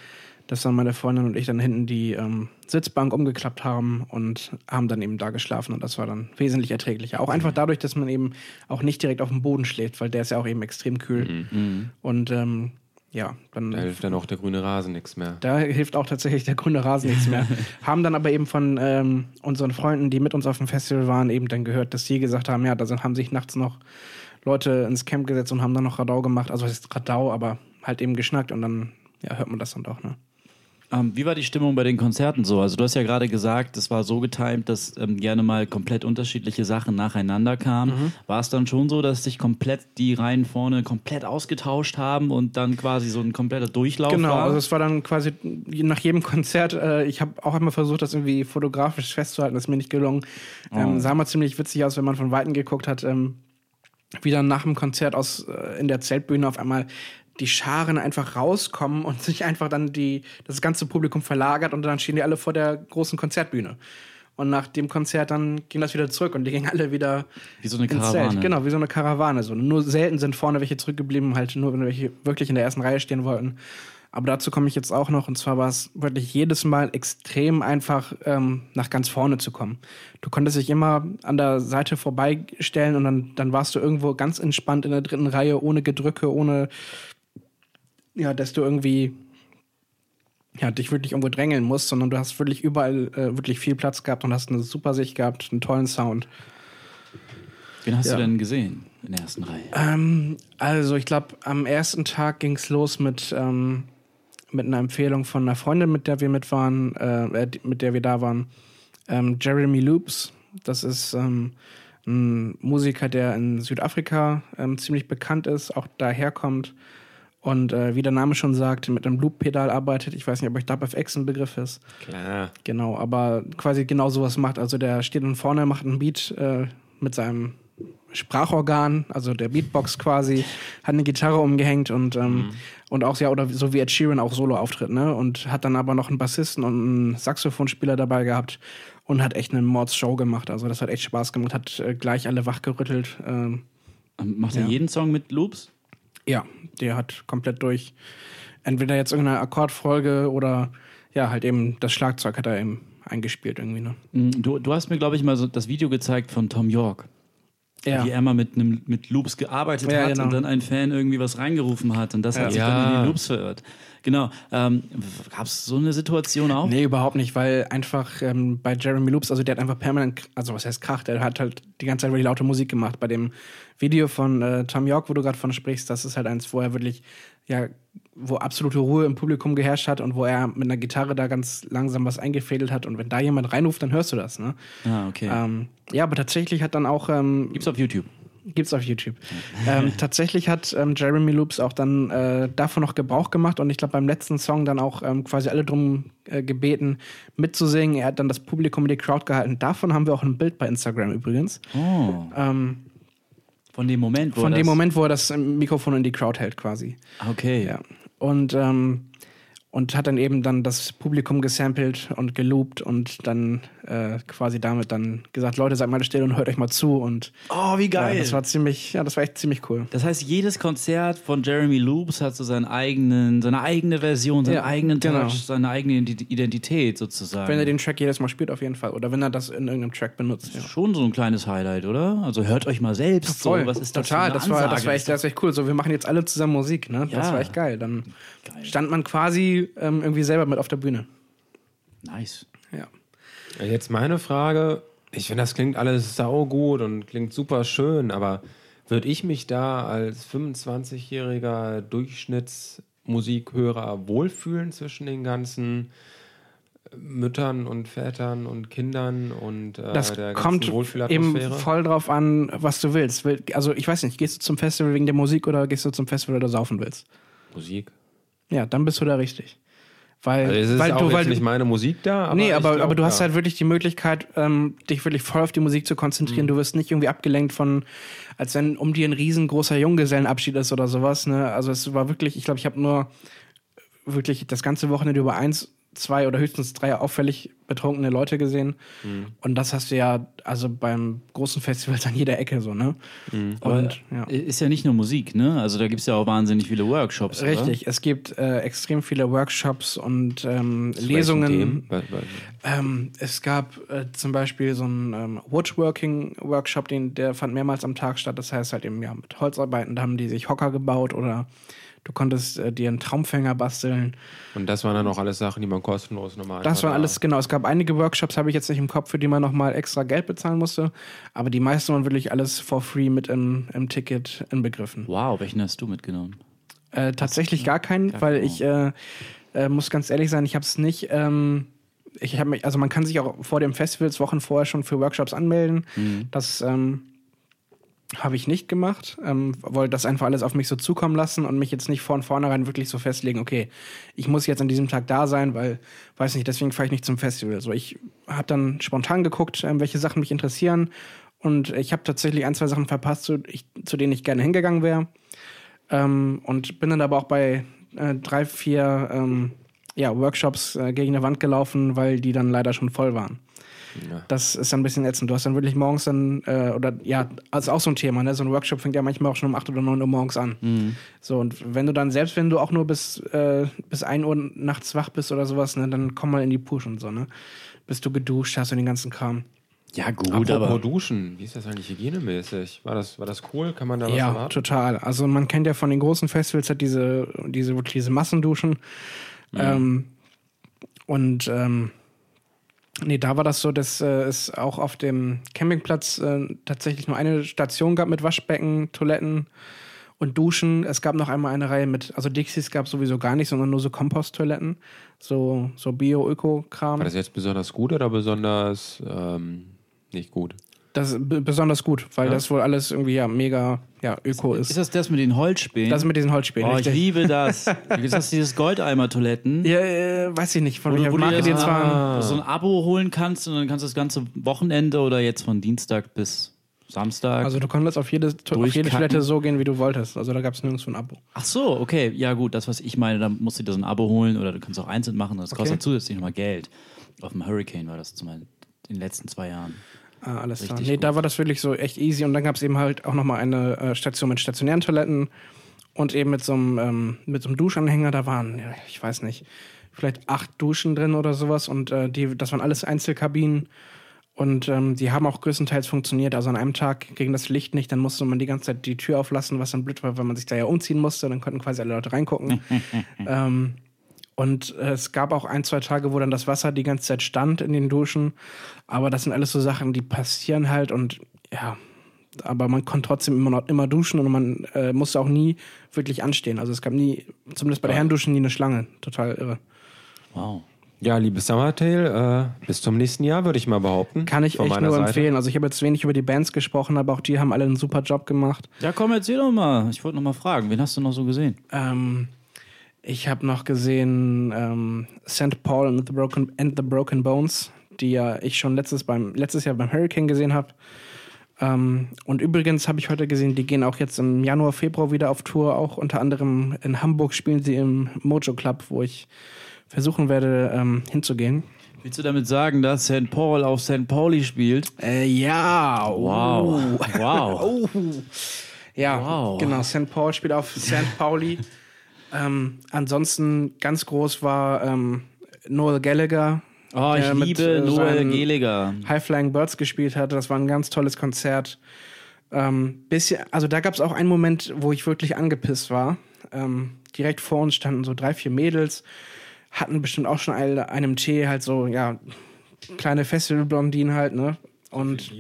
dass dann meine Freundin und ich dann hinten die ähm, Sitzbank umgeklappt haben und haben dann eben da geschlafen und das war dann wesentlich erträglicher. Auch einfach dadurch, dass man eben auch nicht direkt auf dem Boden schläft, weil der ist ja auch eben extrem kühl. Mhm. Und ähm, ja, dann. Da hilft dann auch der grüne Rasen nichts mehr. Da hilft auch tatsächlich der grüne Rasen nichts mehr. haben dann aber eben von ähm, unseren Freunden, die mit uns auf dem Festival waren, eben dann gehört, dass sie gesagt haben, ja, da sind, haben sich nachts noch Leute ins Camp gesetzt und haben dann noch Radau gemacht. Also es ist Radau, aber halt eben geschnackt und dann ja, hört man das dann doch, ne? Ähm, wie war die Stimmung bei den Konzerten so? Also du hast ja gerade gesagt, es war so getimt, dass ähm, gerne mal komplett unterschiedliche Sachen nacheinander kamen. Mhm. War es dann schon so, dass sich komplett die Reihen vorne komplett ausgetauscht haben und dann quasi so ein kompletter Durchlauf genau, war? Genau, also es war dann quasi nach jedem Konzert, äh, ich habe auch einmal versucht, das irgendwie fotografisch festzuhalten, das ist mir nicht gelungen. Ähm, oh. Sah mal ziemlich witzig aus, wenn man von Weitem geguckt hat. Ähm, wie dann nach dem Konzert aus äh, in der Zeltbühne auf einmal die Scharen einfach rauskommen und sich einfach dann die, das ganze Publikum verlagert und dann stehen die alle vor der großen Konzertbühne. Und nach dem Konzert dann ging das wieder zurück und die gingen alle wieder. Wie so eine Karawane. Zelt. Genau, wie so eine Karawane. So. Nur selten sind vorne welche zurückgeblieben, halt nur wenn welche wirklich in der ersten Reihe stehen wollten. Aber dazu komme ich jetzt auch noch. Und zwar war es wirklich jedes Mal extrem einfach, ähm, nach ganz vorne zu kommen. Du konntest dich immer an der Seite vorbeistellen und dann, dann warst du irgendwo ganz entspannt in der dritten Reihe, ohne Gedrücke, ohne, ja, dass du irgendwie ja, dich wirklich irgendwo drängeln musst, sondern du hast wirklich überall äh, wirklich viel Platz gehabt und hast eine super Sicht gehabt, einen tollen Sound. Wen hast Ja. du denn gesehen in der ersten Reihe? Ähm, also ich glaube, am ersten Tag ging es los mit, ähm, mit einer Empfehlung von einer Freundin, mit der wir mit waren, äh, äh, mit der wir da waren. Ähm, Jeremy Loops. Das ist ähm, ein Musiker, der in Südafrika ähm, ziemlich bekannt ist, auch daherkommt. Und äh, wie der Name schon sagt, mit einem Loop-Pedal arbeitet. Ich weiß nicht, ob euch DubFX ein Begriff ist. Klar. Genau, aber quasi genau sowas macht. Also der steht dann vorne, macht einen Beat äh, mit seinem Sprachorgan, also der Beatbox quasi, hat eine Gitarre umgehängt und, ähm, und auch ja, oder so wie Ed Sheeran auch Solo auftritt, ne? Und hat dann aber noch einen Bassisten und einen Saxophonspieler dabei gehabt und hat echt eine Mords-Show gemacht. Also das hat echt Spaß gemacht, hat äh, gleich alle wachgerüttelt. Ähm, Ähm, Macht er Ja. jeden Song mit Loops? Ja, der hat komplett durch. Entweder jetzt irgendeine Akkordfolge oder ja, halt eben das Schlagzeug hat er eben eingespielt irgendwie, ne? Mm, Du, du hast mir, glaube ich, mal so das Video gezeigt von Tom York. Ja. Wie er mal mit, einem, mit Loops gearbeitet Ja, hat genau. und dann ein Fan irgendwie was reingerufen hat und das Ja. hat sich Ja. dann in die Loops verirrt. Genau. Ähm, Gab es so eine Situation auch? Nee, überhaupt nicht, weil einfach ähm, bei Jeremy Loops, also der hat einfach permanent, also was heißt Krach, der hat halt die ganze Zeit wirklich laute Musik gemacht. Bei dem Video von äh, Tom York, wo du gerade von sprichst, das ist halt eins, wo er wirklich, ja, wo absolute Ruhe im Publikum geherrscht hat und wo er mit einer Gitarre da ganz langsam was eingefädelt hat und wenn da jemand reinruft, dann hörst du das, ne? Ah, okay. Ähm, ja, aber tatsächlich hat dann auch ähm, Gibt's auf YouTube. Gibt's auf YouTube. ähm, tatsächlich hat ähm, Jeremy Loops auch dann äh, davon noch Gebrauch gemacht und ich glaube beim letzten Song dann auch ähm, quasi alle drum äh, gebeten, mitzusingen. Er hat dann das Publikum in die Crowd gehalten. Davon haben wir auch ein Bild bei Instagram übrigens. Oh. Ähm, Von dem Moment, wo von dem Moment, wo er das ähm, Mikrofon in die Crowd hält quasi. Okay. Ja. Und, ähm, und hat dann eben dann das Publikum gesampelt und geloopt und dann äh, quasi damit dann gesagt, Leute, seid mal still und hört euch mal zu. Und Oh, wie ja, geil. das war ziemlich, ja, das war echt ziemlich cool. Das heißt, jedes Konzert von Jeremy Loops hat so seinen eigenen, seine eigene Version, seinen Ja, eigenen Touch, genau. seine eigene Ident- Identität sozusagen. Wenn er den Track jedes Mal spielt, auf jeden Fall. Oder wenn er das in irgendeinem Track benutzt. Ja. Schon so ein kleines Highlight, oder? Also hört euch mal selbst so. Was ist das Total, für eine das war, das war echt, das war echt cool. So, wir machen jetzt alle zusammen Musik, ne? Das Ja. war echt geil. Dann Geil. stand man quasi ähm, irgendwie selber mit auf der Bühne. Nice. Ja. Jetzt meine Frage. Ich finde, das klingt alles saugut und klingt super schön, aber würde ich mich da als 25-jähriger Durchschnittsmusikhörer wohlfühlen zwischen den ganzen Müttern und Vätern und Kindern und äh, Das der kommt eben Wohlfühlatmosphäre? voll drauf an, was du willst. Will- Also, ich weiß nicht, gehst du zum Festival wegen der Musik oder gehst du zum Festival, weil du saufen willst? Musik. Ja, dann bist du da richtig. Weil, Also es ist weil auch du, weil nicht meine Musik da, aber nee, aber, glaub, aber du hast ja. halt wirklich die Möglichkeit, ähm, dich wirklich voll auf die Musik zu konzentrieren. Mhm. Du wirst nicht irgendwie abgelenkt von, als wenn um dir ein riesengroßer Junggesellenabschied ist oder sowas. Ne? Also es war wirklich, ich glaube, ich habe nur wirklich das ganze Wochenende über eins, zwei oder höchstens drei auffällig betrunkene Leute gesehen. Mhm. Und das hast du ja also beim großen Festival an jeder Ecke so, ne? Aber Und ja. ist ja nicht nur Musik, ne? Also da gibt es ja auch wahnsinnig viele Workshops. Oder? Richtig, es gibt äh, extrem viele Workshops und ähm, Lesungen. Ähm, es gab äh, zum Beispiel so einen ähm, Woodworking-Workshop, den, der fand mehrmals am Tag statt. Das heißt halt eben, ja, mit Holzarbeiten, da haben die sich Hocker gebaut oder du konntest äh, dir einen Traumfänger basteln. Und das waren dann auch alles Sachen, die man kostenlos nochmal Das waren alles, genau. Es gab einige Workshops, habe ich jetzt nicht im Kopf, für die man nochmal extra Geld bezahlen musste. Aber die meisten waren wirklich alles for free mit im, im Ticket inbegriffen. Wow, welchen hast du mitgenommen? Äh, tatsächlich gar keinen, weil ich äh, äh, muss ganz ehrlich sein, ich habe es nicht. Ähm, ich habe mich, also man kann sich auch vor dem Festivals Wochen vorher schon für Workshops anmelden. Das ähm, habe ich nicht gemacht. Ähm, wollte das einfach alles auf mich so zukommen lassen und mich jetzt nicht von vornherein wirklich so festlegen, okay, ich muss jetzt an diesem Tag da sein, weil, weiß nicht, deswegen fahre ich nicht zum Festival. So, ich habe dann spontan geguckt, ähm, welche Sachen mich interessieren. Und ich habe tatsächlich ein, zwei Sachen verpasst, zu, ich, zu denen ich gerne hingegangen wäre. Ähm, und bin dann aber auch bei äh, drei, vier ähm, ja, Workshops äh, gegen eine Wand gelaufen, weil die dann leider schon voll waren. Ja. Das ist dann ein bisschen ätzend. Du hast dann wirklich morgens dann, äh, oder ja, also auch so ein Thema, ne? So ein Workshop fängt ja manchmal auch schon um 8 oder 9 Uhr morgens an. Mhm. So, und wenn du dann, selbst wenn du auch nur bis, äh, bis 1 Uhr nachts wach bist oder sowas, ne, dann komm mal in die Push und so, ne? Bis du geduscht hast und den ganzen Kram. Ja, gut, Apropos aber. Duschen, wie ist das eigentlich hygienemäßig? War das, war das cool? Kann man da was Ja, erwarten? total. Also man kennt ja von den großen Festivals halt diese, diese, diese Massenduschen. Ähm, und ähm, nee, da war das so, dass äh, es auch auf dem Campingplatz äh, tatsächlich nur eine Station gab mit Waschbecken, Toiletten und Duschen. Es gab noch einmal eine Reihe mit, also Dixies gab es sowieso gar nicht, sondern nur so Komposttoiletten, so, so Bio-Öko-Kram. War das jetzt besonders gut oder besonders ähm, nicht gut? Das ist besonders gut, weil Ja. das wohl alles irgendwie ja mega ja, Öko ist. Ist das das mit den Holzspänen? Das mit diesen Holzspänen. oh, ich liebe das. Ist das dieses Goldeimer-Toiletten? Ja, äh, weiß ich nicht, von Wo du, welcher wo du Marke die so, jetzt waren. ein, so ein Abo holen kannst und dann kannst du das ganze Wochenende oder jetzt von Dienstag bis Samstag. Also du konntest auf jede, auf jede. Toilette so gehen, wie du wolltest. Also da gab es nirgendwo ein Abo. Ach so, okay. Ja, gut, das, was ich meine, da musst du dir so ein Abo holen oder du kannst auch einzeln machen. Das kostet Okay. zusätzlich nochmal Geld. Auf dem Hurricane war das zum Beispiel in den letzten zwei Jahren. Ah, alles klar. Nee, gut. da war das wirklich so echt easy. Und dann gab es eben halt auch nochmal eine äh, Station mit stationären Toiletten und eben mit so einem, ähm, mit so einem Duschanhänger. Da waren, ja, ich weiß nicht, vielleicht acht Duschen drin oder sowas. Und äh, die, das waren alles Einzelkabinen. Und ähm, die haben auch größtenteils funktioniert. Also an einem Tag ging das Licht nicht, dann musste man die ganze Zeit die Tür auflassen, was dann blöd war, weil man sich da ja umziehen musste. Dann konnten quasi alle Leute reingucken. ähm, und äh, es gab auch ein, zwei Tage, wo dann das Wasser die ganze Zeit stand in den Duschen. Aber das sind alles so Sachen, die passieren halt und ja. Aber man konnte trotzdem immer noch immer duschen und man äh, musste auch nie wirklich anstehen. Also es gab nie, zumindest bei der Herrenduschen, nie eine Schlange. Total irre. Wow. Ja, liebe Summertail, äh, bis zum nächsten Jahr, würde ich mal behaupten. Kann ich echt nur Seite. empfehlen. Also ich habe jetzt wenig über die Bands gesprochen, aber auch die haben alle einen super Job gemacht. Ja, komm, erzähl doch mal. Ich wollte noch mal fragen, wen hast du noch so gesehen? Ähm, ich habe noch gesehen ähm, St. Paul and the, Broken, and the Broken Bones, die ja ich schon letztes, beim, letztes Jahr beim Hurricane gesehen habe. Ähm, und übrigens habe ich heute gesehen, die gehen auch jetzt im Januar, Februar wieder auf Tour. Auch unter anderem in Hamburg spielen sie im Mojo Club, wo ich versuchen werde ähm, hinzugehen. Willst du damit sagen, dass St. Paul auf St. Pauli spielt? Äh, ja, Wow. Wow. Oh. Ja, Wow. genau. St. Paul spielt auf St. Pauli. ähm, ansonsten ganz groß war ähm, Noel Gallagher, Oh, ich der mit, liebe äh, Noel Gallagher. High Flying Birds gespielt hat. Das war ein ganz tolles Konzert. Ähm, bisschen, also da gab es auch einen Moment, wo ich wirklich angepisst war. Ähm, direkt vor uns standen so drei, vier Mädels, hatten bestimmt auch schon alle einem Tee, halt so, ja, kleine Festivalblondinen halt, ne? Und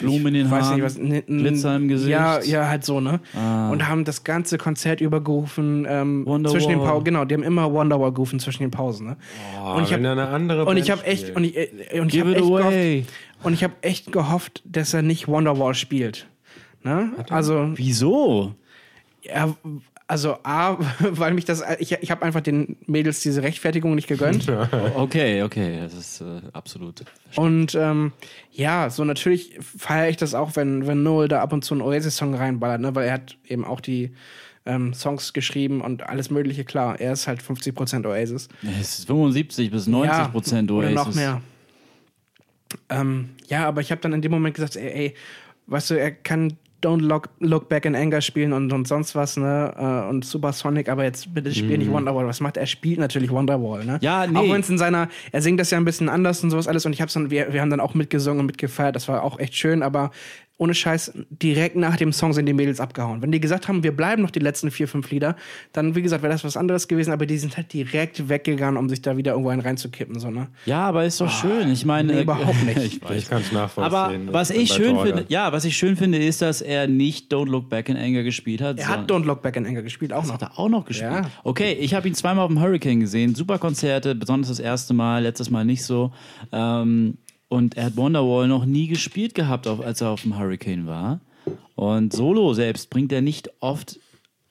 Blumen in den weiß Haaren, nicht, was, n- n- Glitzer im Gesicht. Ja, ja, halt so, ne? Ah. Und haben das ganze Konzert übergerufen, ähm, Wonderwall. zwischen den Pausen, genau, die haben immer Wonderwall gerufen zwischen den Pausen, ne? Oh, Und ich wenn hab- da eine andere Und ich Band habe echt, und ich, äh, und ich habe it echt away. gehofft, und ich habe echt gehofft, dass er nicht Wonderwall spielt. Ne? Also, Wieso? er, also A, weil mich das, ich, ich habe einfach den Mädels diese Rechtfertigung nicht gegönnt. Okay, okay, das ist äh, absolut. Und ähm, ja, so natürlich feiere ich das auch, wenn, wenn Noel da ab und zu einen Oasis-Song reinballert, ne? weil er hat eben auch die ähm, Songs geschrieben und alles Mögliche, klar. Er ist halt 50% Oasis. Es ist 75 bis 90 Prozent Oder Oasis. noch mehr. Ähm, ja, aber ich habe dann in dem Moment gesagt, ey, ey, weißt du, er kann Don't Look, Look Back in Anger spielen und, und sonst was, ne? Äh, und Supersonic, aber jetzt bitte spiel nicht Wonderwall. Was macht er? Er spielt natürlich Wonderwall, ne? Mhm. Ja, nee. Auch wenn es in seiner, er singt das ja ein bisschen anders und sowas alles und ich hab's dann, wir, wir haben dann auch mitgesungen und mitgefeiert, das war auch echt schön, aber ohne Scheiß, direkt nach dem Song sind die Mädels abgehauen. Wenn die gesagt haben, wir bleiben noch die letzten vier, fünf Lieder, dann, wie gesagt, wäre das was anderes gewesen, aber die sind halt direkt weggegangen, um sich da wieder irgendwo einen reinzukippen, so, ne? Ja, aber ist doch schön. Ich meine, nee, überhaupt nicht. ich. Ich kann es nachvollziehen. Aber was Das ich schön finde, ja, was ich schön finde, ist, dass er nicht Don't Look Back in Anger gespielt hat. Er hat Don't Look Back in Anger gespielt, auch noch. Hat er auch noch gespielt? Ja. Okay, ich habe ihn zweimal auf dem Hurricane gesehen. Super Konzerte, besonders das erste Mal, letztes Mal nicht so. Ähm, und er hat Wonderwall noch nie gespielt gehabt, auf, als er auf dem Hurricane war. Und solo selbst bringt er nicht oft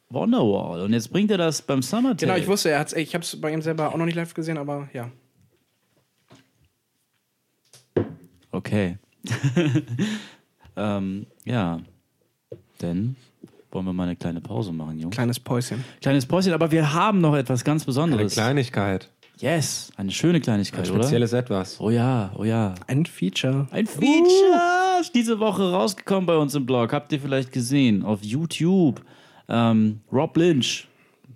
Wonderwall. Und jetzt bringt er das beim Summer Genau, ich wusste, er hat's, ich habe es bei ihm selber auch noch nicht live gesehen, aber ja. Okay. ähm, ja. Denn wollen wir mal eine kleine Pause machen, Jungs? Kleines Päuschen. Kleines Päuschen, aber wir haben noch etwas ganz Eine Besonderes. Kleinigkeit. Yes, eine schöne Kleinigkeit, oder? Spezielles Etwas. Oh ja, oh ja. Ein Feature. Ein Feature ist diese Woche rausgekommen bei uns im Blog. Habt ihr vielleicht gesehen auf YouTube? Ähm, Rob Lynch,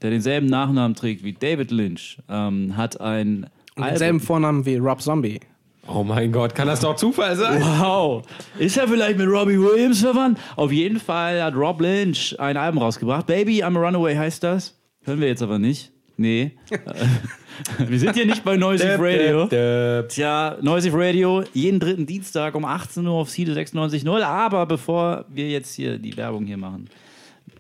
der denselben Nachnamen trägt wie David Lynch, ähm, hat ein Und Album- denselben Vornamen wie Rob Zombie. Oh mein Gott, kann das doch Zufall sein? Wow. Ist er vielleicht mit Robbie Williams verwandt? Auf jeden Fall hat Rob Lynch ein Album rausgebracht. Baby, I'm a Runaway heißt das. Hören wir jetzt aber nicht. Nee. wir sind hier nicht bei Noisy Radio. Tja, Noisy Radio, jeden dritten Dienstag um 18 Uhr auf Seed 96.0. Aber bevor wir jetzt hier die Werbung hier machen,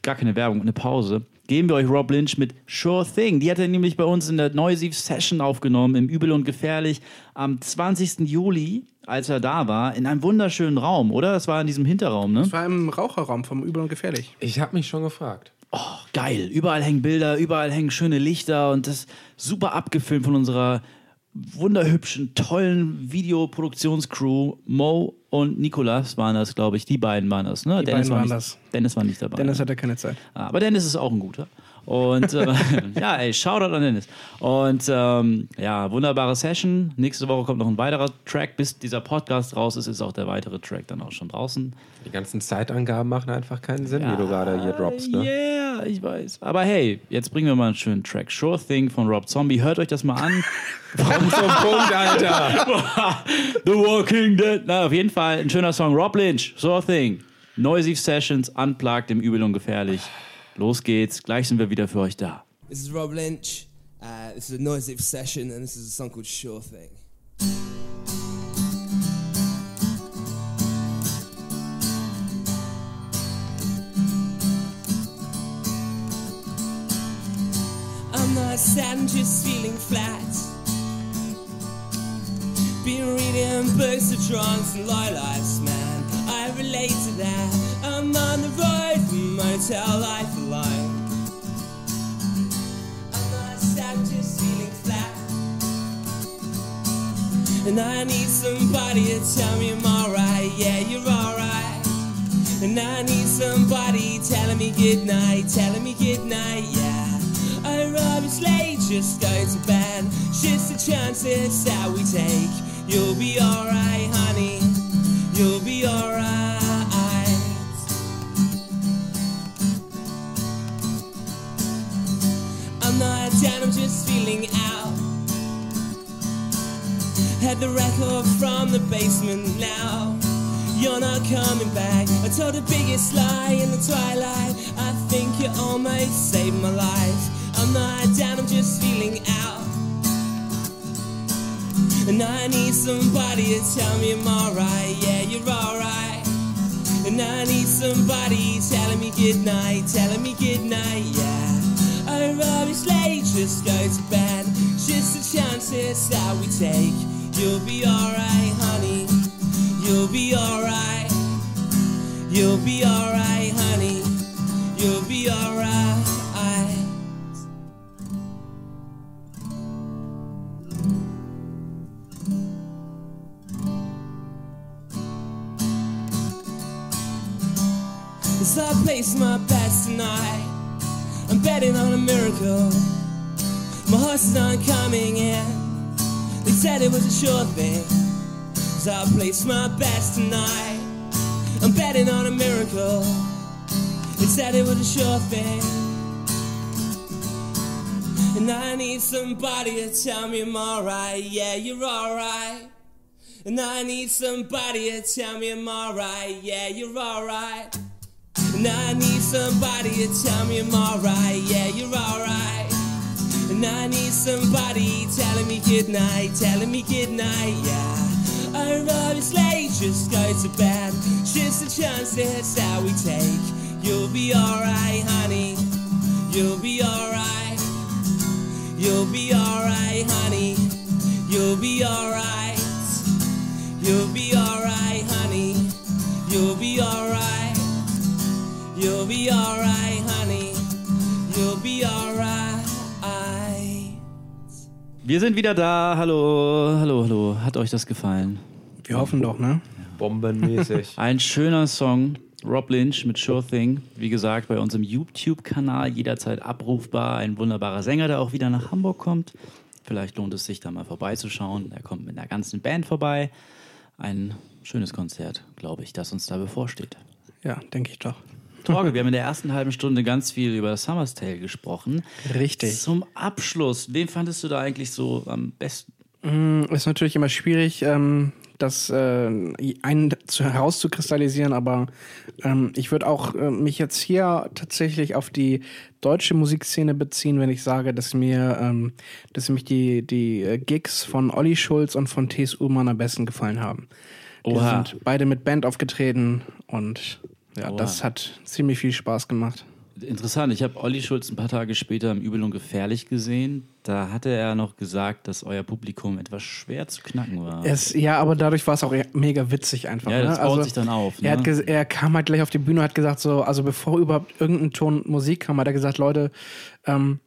gar keine Werbung, eine Pause, geben wir euch Rob Lynch mit Sure Thing. Die hat er nämlich bei uns in der Noisy Session aufgenommen, im Übel und Gefährlich, am 20. Juli, als er da war, in einem wunderschönen Raum, oder? Das war in diesem Hinterraum, ne? Das war im Raucherraum vom Übel und Gefährlich. Ich habe mich schon gefragt. Oh, geil. Überall hängen Bilder, überall hängen schöne Lichter und das super abgefilmt von unserer wunderhübschen, tollen Videoproduktionscrew. Mo und Nikolas waren das, glaube ich. Die beiden waren das, ne? Die beiden war waren nicht, das. Dennis war nicht dabei. Dennis hatte keine Zeit. Ah, Aber Dennis ist auch ein guter. Und äh, ja, ey, Shoutout an Dennis. Und ähm, ja, wunderbare Session. Nächste Woche kommt noch ein weiterer Track. Bis dieser Podcast raus ist, ist auch der weitere Track dann auch schon draußen. Die ganzen Zeitangaben machen einfach keinen Sinn, wie du gerade hier droppst. Ne? Yeah, ich weiß. Aber hey, jetzt bringen wir mal einen schönen Track. Sure Thing von Rob Zombie. Hört euch das mal an. Komm zum Punkt, Alter. The Walking Dead. Na, auf jeden Fall ein schöner Song. Rob Lynch, Sure Thing. Noisy Sessions, Unplugged, im Übel und Gefährlich. Los geht's. Gleich sind wir wieder für euch da. This is Rob Lynch. Uh, this is a noisy session, and this is a song called Sure Thing. I'm not sad, I'm just feeling flat. Been reading books of drunks and lowlifes, man. I relate to that. I'm on the road from motel life alone. I'm just feeling flat. And I need somebody to tell me I'm alright, yeah, you're alright. And I need somebody telling me goodnight, telling me good night, yeah. I obviously just go to bed. Just the chances that we take. You'll be alright, honey. You'll be alright. I'm not down, I'm just feeling out. Had the record from the basement now. You're not coming back. I told the biggest lie in the twilight. I think you almost saved my life. I'm not down, I'm just feeling. And I need somebody to tell me I'm alright. Yeah, you're alright. And I need somebody telling me goodnight, telling me good night, yeah. I obviously just go to bed. Just the chances that we take. You'll be alright, honey. You'll be alright. You'll be alright, honey. You'll be alright. Place my bets tonight, I'm betting on a miracle. My horses aren't coming in. They said it was a sure thing. As I place my bets tonight, I'm betting on a miracle. They said it was a sure thing. And I need somebody to tell me I'm alright. Yeah, you're alright. And I need somebody to tell me I'm alright. Yeah, you're alright. And I need somebody to tell me I'm alright. Yeah, you're alright. And I need somebody telling me good night, telling me good night. Yeah. I obviously just go to bed. Just the chances that we take. You'll be alright, honey. You'll be alright. You'll be alright, honey. You'll be alright. You'll be alright, honey. You'll be alright. You'll be alright, honey. You'll be alright. Wir sind wieder da. Hallo, hallo, hallo. Hat euch das gefallen? Wir hoffen doch, ne? Bombenmäßig. Ein schöner Song. Rob Lynch mit Sure Thing. Wie gesagt, bei uns im YouTube-Kanal jederzeit abrufbar. Ein wunderbarer Sänger, der auch wieder nach Hamburg kommt. Vielleicht lohnt es sich da mal vorbeizuschauen. Er kommt mit einer ganzen Band vorbei. Ein schönes Konzert, glaube ich, das uns da bevorsteht. Ja, denke ich doch. Torge, wir haben in der ersten halben Stunde ganz viel über Summer's Tale gesprochen. Richtig. Zum Abschluss, wen fandest du da eigentlich so am besten? Mm, Ist natürlich immer schwierig, ähm, das äh, einen zu, herauszukristallisieren, aber ähm, ich würde auch äh, mich jetzt hier tatsächlich auf die deutsche Musikszene beziehen, wenn ich sage, dass mir, ähm, dass mich die, die äh, Gigs von Olli Schulz und von T.S. Ullmann am besten gefallen haben. Die Oha. sind beide mit Band aufgetreten und ja, Oha. das hat ziemlich viel Spaß gemacht. Interessant, ich habe Olli Schulz ein paar Tage später im Übel und Gefährlich gesehen. Da hatte er noch gesagt, dass euer Publikum etwas schwer zu knacken war. Es, ja, aber dadurch war es auch mega witzig einfach. Ja, das ne? baut sich dann auf, Er, ne? ges- er kam halt gleich auf die Bühne und hat gesagt, so, also bevor überhaupt irgendein Ton Musik kam, hat er gesagt, Leute, ähm,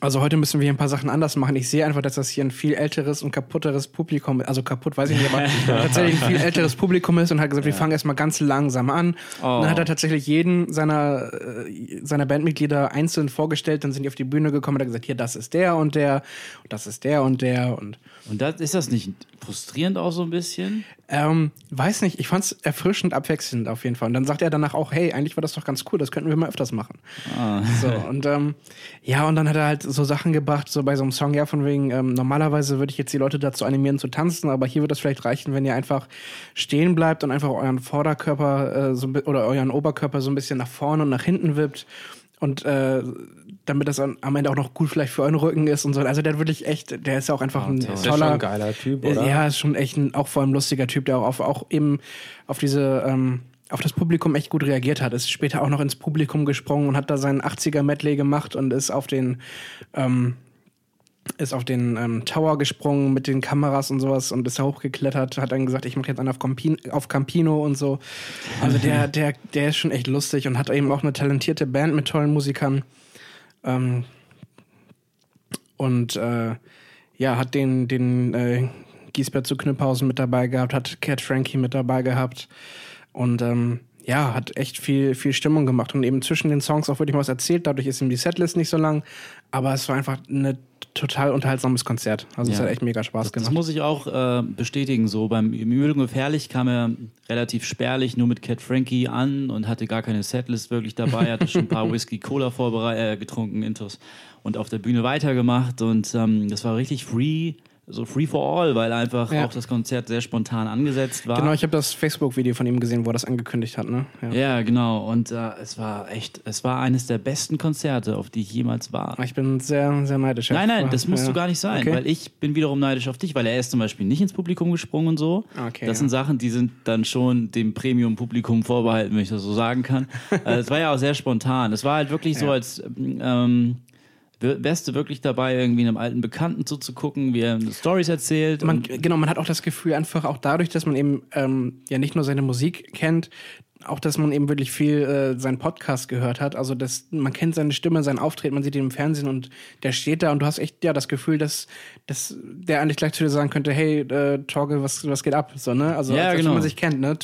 also heute müssen wir hier ein paar Sachen anders machen. Ich sehe einfach, dass das hier ein viel älteres und kaputteres Publikum ist. Also kaputt, weiß ich nicht, aber tatsächlich ein viel älteres Publikum ist und hat gesagt, wir fangen erstmal ganz langsam an. Oh. Und dann hat er tatsächlich jeden seiner, äh, seiner Bandmitglieder einzeln vorgestellt. Dann sind die auf die Bühne gekommen und hat gesagt, hier, das ist der und der und das ist der und der und Und das, ist das nicht frustrierend auch so ein bisschen? ähm, weiß nicht, ich fand's erfrischend abwechselnd auf jeden Fall. Und dann sagt er danach auch, hey, eigentlich war das doch ganz cool, das könnten wir mal öfters machen. So, und ähm, ja, und dann hat er halt so Sachen gebracht, so bei so einem Song, ja, von wegen, ähm, normalerweise würde ich jetzt die Leute dazu animieren zu tanzen, aber hier wird das vielleicht reichen, wenn ihr einfach stehen bleibt und einfach euren Vorderkörper äh, so, oder euren Oberkörper so ein bisschen nach vorne und nach hinten wippt. Und äh, damit das am Ende auch noch gut vielleicht für euren Rücken ist und so. Also der hat wirklich echt, der ist ja auch einfach ein Der ist ja toller, schon ein geiler Typ, oder? Ja, ist schon echt ein, auch vor allem lustiger Typ, der auch auf, auch eben auf diese, ähm, auf das Publikum echt gut reagiert hat. Ist später auch noch ins Publikum gesprungen und hat da seinen 80er Medley gemacht und ist auf den, ähm, ist auf den ähm, Tower gesprungen mit den Kameras und sowas und ist da hochgeklettert, hat dann gesagt, ich mache jetzt einen auf, Campin auf Campino und so. Also der, der, der ist schon echt lustig und hat eben auch eine talentierte Band mit tollen Musikern. Ähm, und äh, ja, hat den, den äh, Giesbert zu Knüpphausen mit dabei gehabt, hat Cat Frankie mit dabei gehabt und ähm, ja, hat echt viel, viel Stimmung gemacht und eben zwischen den Songs auch wirklich was erzählt. Dadurch ist ihm die Setlist nicht so lang, aber es war einfach ein total unterhaltsames Konzert. Also es Ja. hat echt mega Spaß Das gemacht. muss ich auch äh, bestätigen. So beim und Gefährlich kam er relativ spärlich nur mit Cat Frankie an und hatte gar keine Setlist wirklich dabei. hatte schon ein paar Whisky Cola vorberei- äh, getrunken, Intos und auf der Bühne weitergemacht. Und ähm, das war richtig free, so free for all, weil einfach Ja. auch das Konzert sehr spontan angesetzt war. Genau, ich habe das Facebook-Video von ihm gesehen, wo er das angekündigt hat. Ne? Ja. ja, genau. Und äh, es war echt, es war eines der besten Konzerte, auf die ich jemals war. Ich bin sehr, sehr neidisch. Nein, nein, das musst ja. du gar nicht sein, Okay. weil ich bin wiederum neidisch auf dich, weil er ist zum Beispiel nicht ins Publikum gesprungen und so. Okay, das sind Sachen, die sind dann schon dem Premium-Publikum vorbehalten, wenn ich das so sagen kann. Äh, Es war ja auch sehr spontan. Es war halt wirklich so, als ähm, wärst du wirklich dabei, irgendwie einem alten Bekannten zuzugucken, wie er Stories erzählt. Man, genau, man hat auch das Gefühl, einfach auch dadurch, dass man eben ähm, ja nicht nur seine Musik kennt, auch dass man eben wirklich viel äh, seinen Podcast gehört hat. Also das, man kennt seine Stimme, sein Auftreten, man sieht ihn im Fernsehen und der steht da und du hast echt ja das Gefühl, dass, dass der eigentlich gleich zu dir sagen könnte, hey, äh, Torge, was, was geht ab? So, ne? Also Ja, als genau. man sich kennt, ne?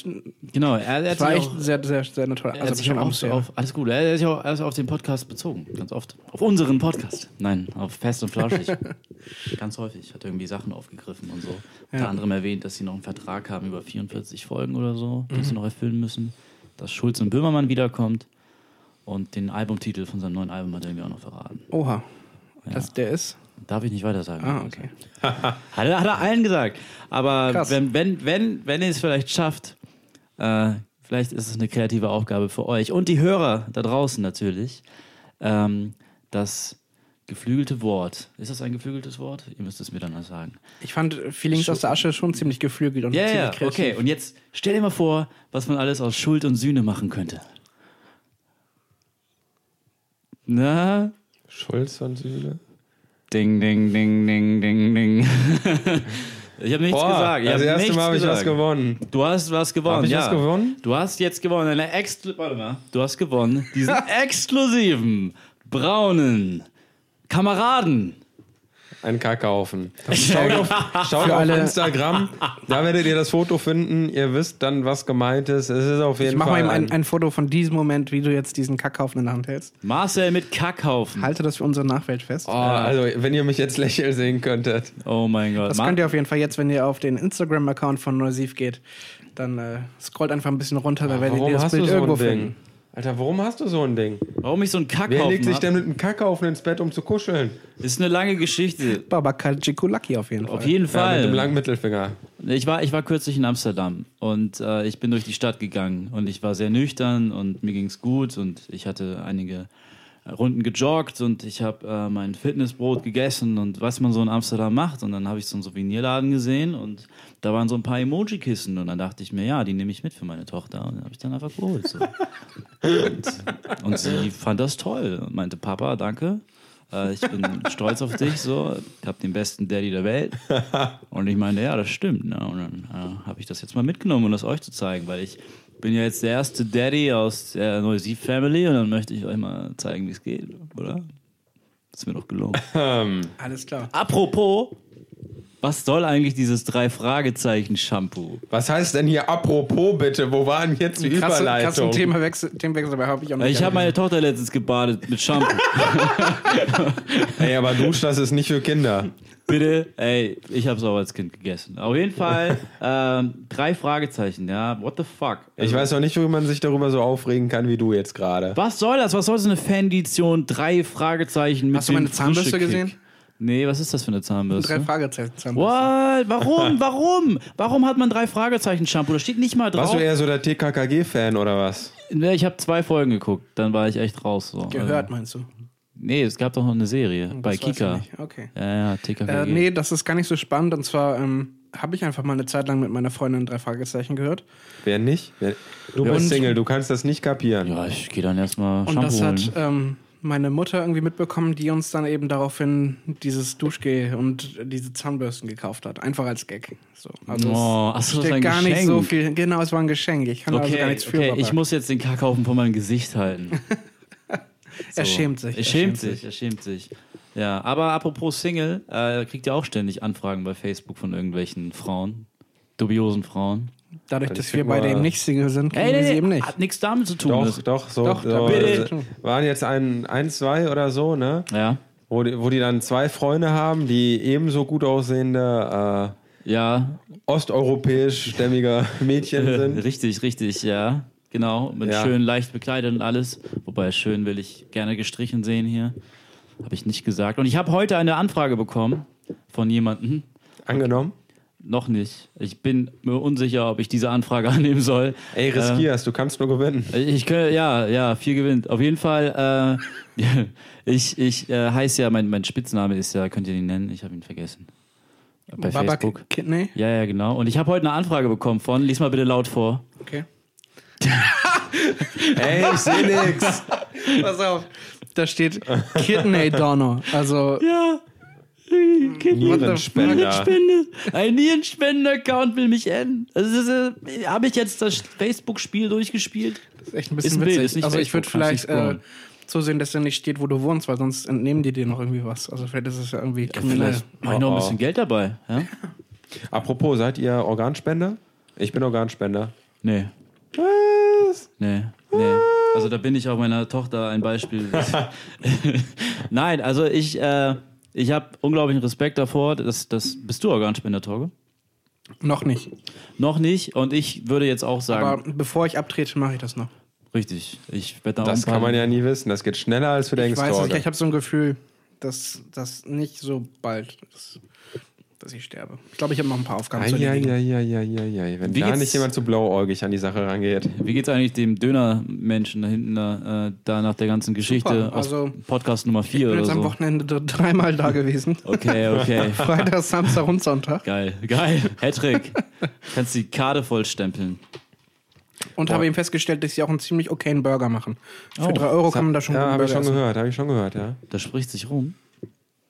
genau, er, er Das hat war sich echt auch, sehr, sehr, sehr er hat sich auch auf, auf, alles gut. Er hat sich auch also auf den Podcast bezogen, ganz oft. Auf unseren Podcast. Nein, auf Fest und Flauschig. ganz häufig. Hat irgendwie Sachen aufgegriffen und so. Unter Ja. anderem erwähnt, dass sie noch einen Vertrag haben über 44 Folgen oder so, die Mhm. sie noch erfüllen müssen. Dass Schulz und Böhmermann wiederkommt. Und den Albumtitel von seinem neuen Album hat er irgendwie auch noch verraten. Oha. Das, der ist? Darf ich nicht weiter sagen. Ah, okay. Hat er, hat er allen gesagt. Aber Krass. wenn, wenn, wenn, wenn ihr es vielleicht schafft, äh, vielleicht ist es eine kreative Aufgabe für euch und die Hörer da draußen natürlich, ähm, das geflügelte Wort. Ist das ein geflügeltes Wort? Ihr müsst es mir dann mal sagen. Ich fand Feelings aus der Asche schon ziemlich geflügelt und Ja, ziemlich ja, kreativ. okay. Und jetzt stell dir mal vor, was man alles aus Schuld und Sühne machen könnte. Na? Schulz und Sühne. Ding, ding, ding, ding, ding, ding. ich habe nichts Boah, gesagt. Ich das hab erste nichts Mal habe ich was gewonnen. Du hast was gewonnen. Hab ich ja. was gewonnen? Du hast jetzt gewonnen. Eine Warte mal. Du hast gewonnen. Diesen exklusiven, braunen Kameraden ein Kackhaufen. Schaut auf, schaut auf alle- Instagram, da werdet ihr das Foto finden. Ihr wisst dann, was gemeint ist. Es ist auf jeden Ich mach Fall mal eben ein, ein, Foto von diesem Moment, wie du jetzt diesen Kackhaufen in der Hand hältst. Marcel mit Kackhaufen. Halte das für unsere Nachwelt fest. Oh, also, wenn ihr mich jetzt lächeln sehen könntet. Oh mein Gott. Das Ma- könnt ihr auf jeden Fall jetzt, wenn ihr auf den Instagram-Account von Neusiv geht, dann äh, scrollt einfach ein bisschen runter, da werdet ihr Warum das hast du Bild so irgendwo ein Ding? finden. Alter, warum hast du so ein Ding? Warum ich so einen Wer Kackhaufen legt sich hab, denn mit einem Kackhaufen ins Bett, um zu kuscheln? ist eine lange Geschichte. Baba Kalchikulaki auf jeden Fall. Auf jeden Ja, Fall. mit dem langen Mittelfinger. Ich war, ich war kürzlich in Amsterdam und äh, ich bin durch die Stadt gegangen und ich war sehr nüchtern und mir ging's gut und ich hatte einige Runden gejoggt und ich habe äh, mein Fitnessbrot gegessen und was man so in Amsterdam macht und dann habe ich so einen Souvenirladen gesehen und da waren so ein paar Emoji-Kissen und dann dachte ich mir, ja, die nehme ich mit für meine Tochter und habe ich dann einfach geholt. So. und, und sie fand das toll und meinte, Papa, danke. Äh, ich bin stolz auf dich, so. Ich habe den besten Daddy der Welt. Und ich meine, ja, das stimmt. Ne? Und dann äh, habe ich das jetzt mal mitgenommen, um das euch zu zeigen, weil ich bin ja jetzt der erste Daddy aus der Neusiv-Family und dann möchte ich euch mal zeigen, wie es geht, oder? Das ist mir doch gelungen. Alles klar. Apropos, was soll eigentlich dieses Drei-Fragezeichen-Shampoo? Was heißt denn hier apropos bitte? Wo war denn jetzt die Krasse, Überleitung? krassen Themawechsel, Themenwechsel, aber habe ich auch nicht. Ich habe meine. Tochter letztens gebadet mit Shampoo. Ey, aber Dusch, das ist nicht für Kinder. Bitte, ey, ich habe es auch als Kind gegessen. Auf jeden Fall ähm, drei Fragezeichen, ja. What the fuck? Ich Also, weiß noch nicht, wie man sich darüber so aufregen kann wie du jetzt gerade. Was soll das? Was soll so eine Fan-Edition? Drei Fragezeichen mit Hast du meine Zahnbürste gesehen? Nee, was ist das für eine Zahnbürste? Drei Fragezeichen. zusammen. What? Warum? Warum? Warum hat man drei Fragezeichen Shampoo? Da steht nicht mal drauf. Warst du eher so der TKKG-Fan oder was? Nee, ich habe zwei Folgen geguckt, dann war ich echt raus. So. Gehört, Also, meinst du? Nee, es gab doch noch eine Serie bei Das ich Kika. Okay. Ja, ja, TKKG. Äh, nee, das ist gar nicht so spannend. Und zwar ähm, habe ich einfach mal eine Zeit lang mit meiner Freundin drei Fragezeichen gehört. Wer nicht? Wer, du Und- bist Single, du kannst das nicht kapieren. Ja, ich gehe dann erstmal Und Shampoo das holen. hat ähm, meine Mutter irgendwie mitbekommen, die uns dann eben daraufhin dieses Duschgel und diese Zahnbürsten gekauft hat. Einfach als Gag. So. Also Oh, ach es so, das steht war ein gar nicht so Geschenk. viel. Genau, es war ein Geschenk. Ich kann also Okay, gar nichts für. okay, ich muss jetzt den Kackhaufen vor meinem Gesicht halten. er schämt sich. Er schämt sich, er schämt sich. Ja, aber apropos Single, äh, kriegt ihr auch ständig Anfragen bei Facebook von irgendwelchen Frauen, dubiosen Frauen. Dadurch, Ich dass wir beide eben nicht Single sind, kriegen Ey, wir sie eben nicht. hat nichts damit zu tun. Doch, doch, so. Doch, so bitte. waren jetzt ein, ein, zwei oder so, ne? Ja, Wo die, wo die dann zwei Freunde haben, die ebenso gut aussehende ja, äh, osteuropäisch-stämmige Mädchen sind. richtig, richtig, ja. Genau, mit Ja. schön leicht bekleidet und alles. Wobei schön will ich gerne gestrichen sehen hier. Habe ich nicht gesagt. Und ich habe heute eine Anfrage bekommen von jemandem, Angenommen? noch nicht. Ich bin mir unsicher, ob ich diese Anfrage annehmen soll. Ey, riskierst, du kannst nur gewinnen. Ich kann, ja, ja, viel gewinnt. Auf jeden Fall, äh, ich, ich äh, heiße ja, mein, mein Spitzname ist ja, könnt ihr ihn nennen? Ich habe ihn vergessen. Bei Baba Facebook. Kidney? Ja, ja, genau. Und ich habe heute eine Anfrage bekommen von, lies mal bitte laut vor. Okay. Ey, ich seh nix. Pass auf. Da steht Kidney Donor. Also, Ja. Nierenspender. Nierenspende. Ein Nierenspender-Account will mich enden. Also, das, äh, habe ich jetzt das Facebook-Spiel durchgespielt? das ist echt ein Ist bisschen ein Bild, witzig. ist nicht also, ich würde vielleicht äh, zusehen, dass da nicht steht, wo du wohnst, weil sonst entnehmen die dir noch irgendwie was. Also, vielleicht ist es ja irgendwie kriminell. Vielleicht mache ich noch ein Oh, oh. bisschen Geld dabei. Ja? Apropos, seid ihr Organspender? Ich bin Organspender. Nee. Was? Nee, nee. Also da bin ich auch meiner Tochter ein Beispiel. Nein, also ich, äh, ich habe unglaublichen Respekt davor. Das, das, bist du Organspender, Torge? Noch nicht. Noch nicht. Und ich würde jetzt auch sagen, Aber bevor ich abtrete, mache ich das noch. richtig. Ich werde da auch Das kann man ja nie wissen. Das geht schneller, als du Ich denkst, weiß es nicht, Torge. ich habe so ein Gefühl, dass das nicht so bald ist, dass ich sterbe. Ich glaube, ich habe noch ein paar Aufgaben zu erledigen. Eieieiei. Wenn Wie da geht's- nicht jemand zu blauäugig an die Sache rangeht. Wie geht's eigentlich dem Dönermenschen da hinten da, äh, da nach der ganzen Geschichte Super, also- aus Podcast Nummer Ich 4 bin oder jetzt am so? Wochenende dr- dreimal da gewesen. Okay, okay. Freitag, Samstag und Sonntag. geil, geil. Hattrick. Kannst die Karte vollstempeln. Und habe eben festgestellt, dass sie auch einen ziemlich okayen Burger machen. Für Oh, drei Euro kann man da schon Ja, einen habe ich Burger schon essen. gehört, habe ich schon gehört, ja. Das spricht sich rum.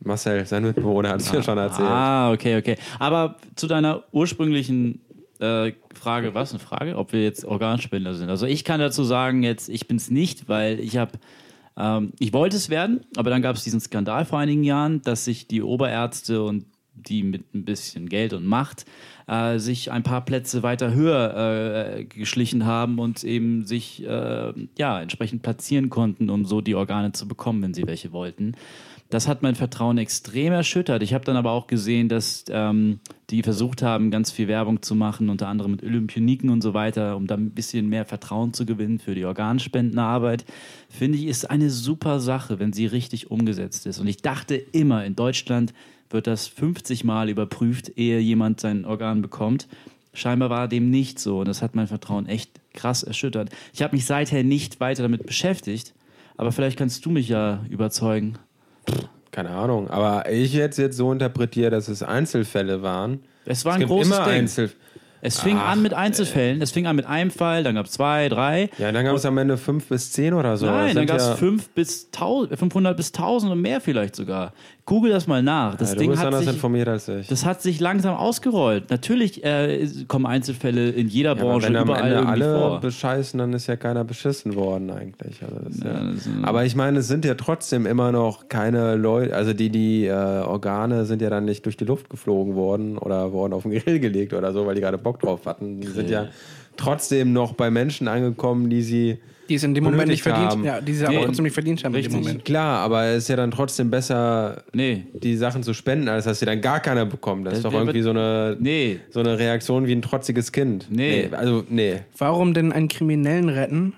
Marcel, sein Mitbewohner, hat es mir schon erzählt. Ah, okay, okay. Aber zu deiner ursprünglichen äh, Frage, was eine Frage, ob wir jetzt Organspender sind. Also ich kann dazu sagen, jetzt ich bin es nicht, weil ich habe Ähm, ich wollte es werden, aber dann gab es diesen Skandal vor einigen Jahren, dass sich die Oberärzte und die mit ein bisschen Geld und Macht äh, sich ein paar Plätze weiter höher äh, geschlichen haben und eben sich äh, ja entsprechend platzieren konnten, um so die Organe zu bekommen, wenn sie welche wollten. Das hat mein Vertrauen extrem erschüttert. Ich habe dann aber auch gesehen, dass ähm, die versucht haben, ganz viel Werbung zu machen, unter anderem mit Olympioniken und so weiter, um da ein bisschen mehr Vertrauen zu gewinnen für die Organspendenarbeit. Finde ich, ist eine super Sache, wenn sie richtig umgesetzt ist. Und ich dachte immer, in Deutschland wird das 50 Mal überprüft, ehe jemand sein Organ bekommt. Scheinbar war dem nicht so und das hat mein Vertrauen echt krass erschüttert. Ich habe mich seither nicht weiter damit beschäftigt, aber vielleicht kannst du mich ja überzeugen. Keine Ahnung, aber ich hätte es jetzt so interpretiert, dass es Einzelfälle waren. Es war ein gibt großes immer Ding. Einzel Es fing Ach, an mit Einzelfällen. Es fing an mit einem Fall, dann gab es zwei, drei. Ja, dann gab es am Ende fünf bis zehn oder so. Nein, dann gab es ja, fünf bis 1000, 500 bis 1000 und mehr vielleicht sogar. Google das mal nach. Das ja, du Ding bist hat anders sich, informiert als ich. das hat sich langsam ausgerollt. Natürlich äh, kommen Einzelfälle in jeder ja, aber Branche wenn am überall Ende irgendwie alle vor. bescheißen, dann ist ja keiner beschissen worden eigentlich. Also ja, aber ich meine, es sind ja trotzdem immer noch keine Leute, also die, die äh, Organe sind ja dann nicht durch die Luft geflogen worden oder wurden auf den Grill gelegt oder so, weil die gerade Bock drauf hatten. Die sind ja trotzdem noch bei Menschen angekommen, die sie Die es in dem Moment nicht verdient, haben. ja, die sie Nee, aber trotzdem nicht verdient haben richtig. in dem Moment. Klar, aber es ist ja dann trotzdem besser, Nee, die Sachen zu spenden, als dass sie dann gar keiner bekommen. Das ist Der- doch irgendwie so eine, nee. so eine Reaktion wie ein trotziges Kind. Nee. also, nee. Warum denn einen Kriminellen retten,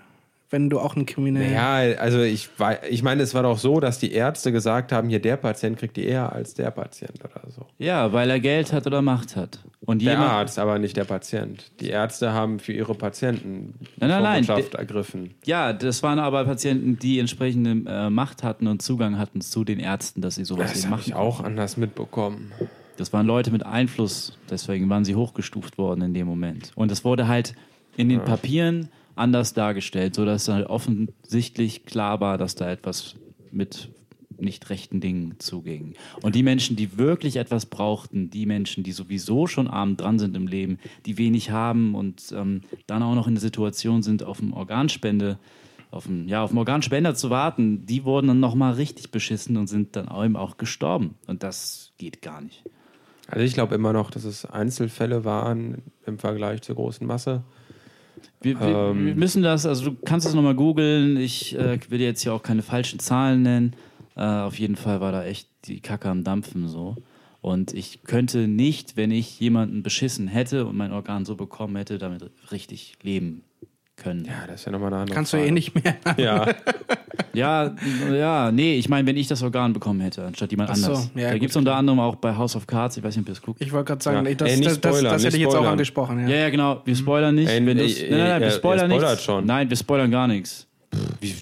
wenn du auch einen Kriminellen... Ja, also ich, ich meine, es war doch so, dass die Ärzte gesagt haben, hier der Patient kriegt die eher als der Patient oder so. Ja, weil er Geld hat oder Macht hat. Und Der jemand, Arzt, aber nicht der Patient. Die Ärzte haben für ihre Patienten Nein, nein, nein, Vormundschaft ergriffen. Ja, das waren aber Patienten, die entsprechende äh, Macht hatten und Zugang hatten zu den Ärzten, dass sie sowas Das eben habe machen. ich auch anders mitbekommen. Das waren Leute mit Einfluss, deswegen waren sie hochgestuft worden in dem Moment. Und es wurde halt in den Papieren anders dargestellt, sodass halt offensichtlich klar war, dass da etwas mit nicht rechten Dingen zuging. Und die Menschen, die wirklich etwas brauchten, die Menschen, die sowieso schon arm dran sind im Leben, die wenig haben und ähm, dann auch noch in der Situation sind, auf eine Organspende, auf einen, ja, auf einen Organspender zu warten, die wurden dann nochmal richtig beschissen und sind dann eben auch gestorben. Und das geht gar nicht. Also ich glaube immer noch, dass es Einzelfälle waren im Vergleich zur großen Masse. Wir, wir, Ähm. wir müssen das, also du kannst es nochmal googeln. Ich äh, will jetzt hier auch keine falschen Zahlen nennen. Äh, auf jeden Fall war da echt die Kacke am Dampfen so. Und ich könnte nicht, wenn ich jemanden beschissen hätte und mein Organ so bekommen hätte, damit richtig leben können. Ja, das ist ja nochmal eine andere Kannst du Frage. eh nicht mehr. Ja, Ja, ja, nee, ich meine, wenn ich das Organ bekommen hätte, anstatt jemand Ach so, anders. ja, da gibt es unter anderem auch bei House of Cards, ich weiß nicht, ob ihr das guckt. Ich wollte gerade sagen, Ja. ey, das, Ey, nicht das, das, spoilern, das hätte nicht ich jetzt auch spoilern. angesprochen. Ja. Ja, ja, genau. Wir spoilern nicht. Ey, wenn ey, nein, nein, nein, wir spoilern nichts. schon. Nein, wir spoilern gar nichts.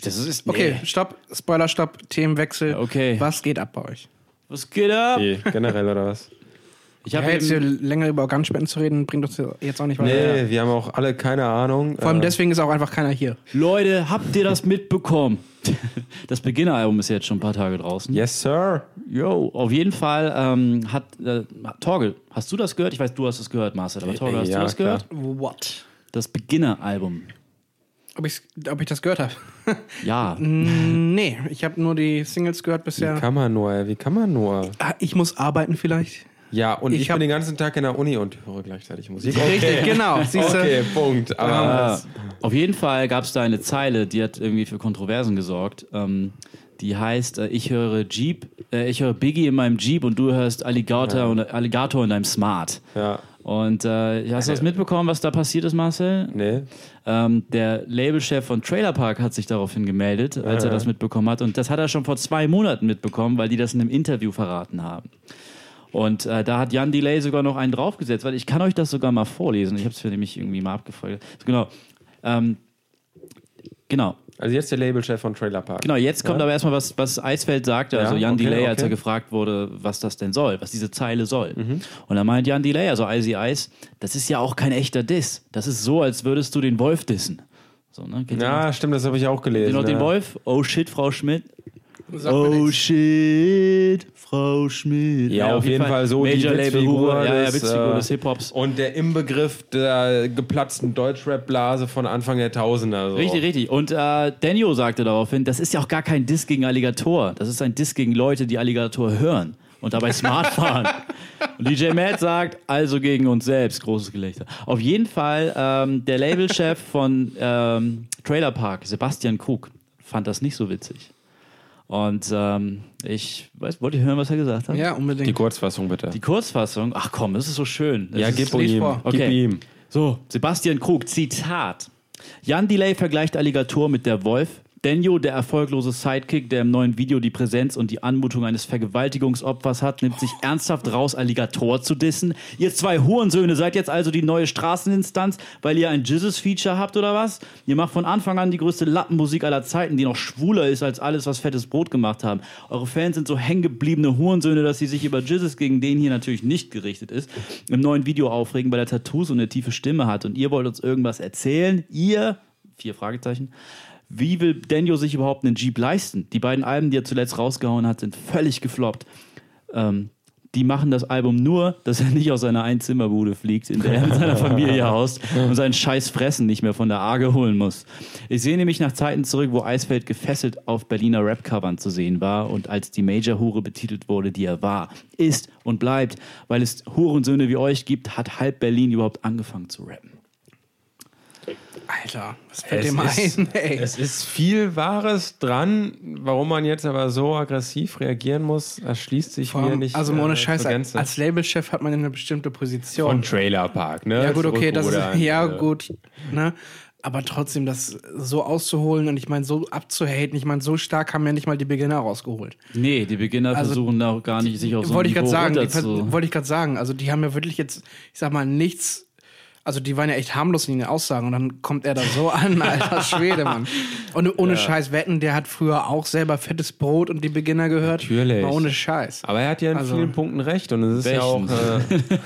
Das ist, Okay, nee. stopp, Spoiler, stopp, Themenwechsel. Okay. Was geht ab bei euch? Was geht ab? nee, generell oder was? Ich Ja, habe jetzt hier länger über Organspenden zu reden, bringt uns jetzt auch nicht weiter. Nee, wir haben auch alle keine Ahnung. Vor allem Äh, deswegen ist auch einfach keiner hier. Leute, habt ihr das mitbekommen? Das Beginner-Album ist jetzt schon ein paar Tage draußen. Yes, Sir. Yo, auf jeden Fall ähm, hat äh, Torgel, hast du das gehört? Ich weiß, du hast es gehört, Marcel, aber Torgel, hast ja, du das klar. gehört? What? Das Beginner-Album. Ob, ob ich das gehört habe? Ja. nee, ich habe nur die Singles gehört Wie bisher. kann man nur, ey? Wie kann man nur? Ah, ich muss arbeiten vielleicht. Ja, und ich, Ich hab- bin den ganzen Tag in der Uni und höre gleichzeitig Musik. Richtig, genau. Siehste, Okay, Punkt. Äh, auf jeden Fall gab es da eine Zeile, die hat irgendwie für Kontroversen gesorgt. Ähm, die heißt, äh, ich höre Jeep, äh, ich höre Biggie in meinem Jeep und du hörst Alligator, und, Alligator in deinem Smart. ja, Und äh, hast du das mitbekommen, was da passiert ist, Marcel? nee. Ähm, der Labelchef von Trailer Park hat sich daraufhin gemeldet, als er das mitbekommen hat. Und das hat er schon vor zwei Monaten mitbekommen, weil die das in einem Interview verraten haben. Und äh, da hat Jan Delay sogar noch einen draufgesetzt, weil ich kann euch das sogar mal vorlesen. Ich habe es für nämlich irgendwie mal abgefolgt. Genau. Ähm, genau. Also jetzt der Labelchef von Trailer Park. Genau, jetzt kommt aber erstmal was, was Eisfeld sagte, also Ja, Jan okay, Delay, als okay. er gefragt wurde, was das denn soll, was diese Zeile soll. Mhm. Und da meint Jan Delay, also Icy Ice, das ist ja auch kein echter Diss. Das ist so, als würdest du den Wolf dissen. So, ne? Ja, stimmt, das habe ich auch den, gelesen. den ja. Wolf? Oh shit, Frau Schmidt. Oh shit, Frau Schmidt. Ja, auf jeden Fall so die Major Label Witzfigur ja, ja, des, Witzfigur äh, des Hip-Hops. Und der Inbegriff der geplatzten Deutschrap-Blase von Anfang der Tausender. So. Richtig, richtig. Und äh, Daniel sagte daraufhin, das ist ja auch gar kein Diss gegen Alligator. Das ist ein Diss gegen Leute, die Alligator hören und dabei smart fahren. Und DJ Matt sagt, also gegen uns selbst. Großes Gelächter. Auf jeden Fall, ähm, der Labelchef von ähm, Trailer Park, Sebastian Krug, fand das nicht so witzig. Und ähm, ich weiß, wollt ihr hören, was er gesagt hat? Ja, unbedingt. Die Kurzfassung bitte. Die Kurzfassung, ach komm, das ist so schön. Das ja, ist, gib ihm. vor. Gib Okay. ihm. So, Sebastian Krug, Zitat. Jan Delay vergleicht Alligator mit der Wolf. Denjo, der erfolglose Sidekick, der im neuen Video die Präsenz und die Anmutung eines Vergewaltigungsopfers hat, nimmt sich ernsthaft raus, Alligator zu dissen. Ihr zwei Hurensöhne seid jetzt also die neue Straßeninstanz, weil ihr ein Jizzes-Feature habt oder was? Ihr macht von Anfang an die größte Lappenmusik aller Zeiten, die noch schwuler ist als alles, was fettes Brot gemacht haben. Eure Fans sind so hängengebliebene Hurensöhne, dass sie sich über Jizzes, gegen den hier natürlich nicht gerichtet ist, im neuen Video aufregen, weil er Tattoos und eine tiefe Stimme hat. Und ihr wollt uns irgendwas erzählen? Ihr, vier Fragezeichen, wie will Daniel sich überhaupt einen Jeep leisten? Die beiden Alben, die er zuletzt rausgehauen hat, sind völlig gefloppt. Ähm, die machen das Album nur, dass er nicht aus seiner Einzimmerbude fliegt, in der er mit seiner Familie haust und seinen scheiß Fressen nicht mehr von der Arge holen muss. Ich sehe nämlich nach Zeiten zurück, wo Eisfeld gefesselt auf Berliner Rap-Covern zu sehen war und als die Major-Hure betitelt wurde, die er war, ist und bleibt. Weil es Hurensöhne wie euch gibt, hat halb Berlin überhaupt angefangen zu rappen. Alter, was fällt Es dem ist, ein, ey? es ist viel Wahres dran. Warum man jetzt aber so aggressiv reagieren muss, erschließt sich Vor mir nicht. also ohne äh, Scheiß, Gänze. als Labelchef hat man eine bestimmte Position. Von Trailer Park, ne? ja gut, okay, das ist, ja äh, gut, ne? Aber trotzdem, das so auszuholen und ich meine, so abzuhaten, ich meine, so stark haben ja nicht mal die Beginner rausgeholt. Nee, die Beginner Also, versuchen da auch gar nicht, sich auf so ein wollte ich gerade sagen, wollte ich gerade sagen, also die haben ja wirklich jetzt, ich sag mal, nichts, also die waren ja echt harmlos in den Aussagen und dann kommt er da so an, alter Schwede, Mann. Und ohne Scheiß wetten, der hat früher auch selber fettes Brot und die Beginner gehört. Natürlich. Mal ohne Scheiß. Aber er hat ja in Also- vielen Punkten recht und es ist ja auch. Welchen? Äh,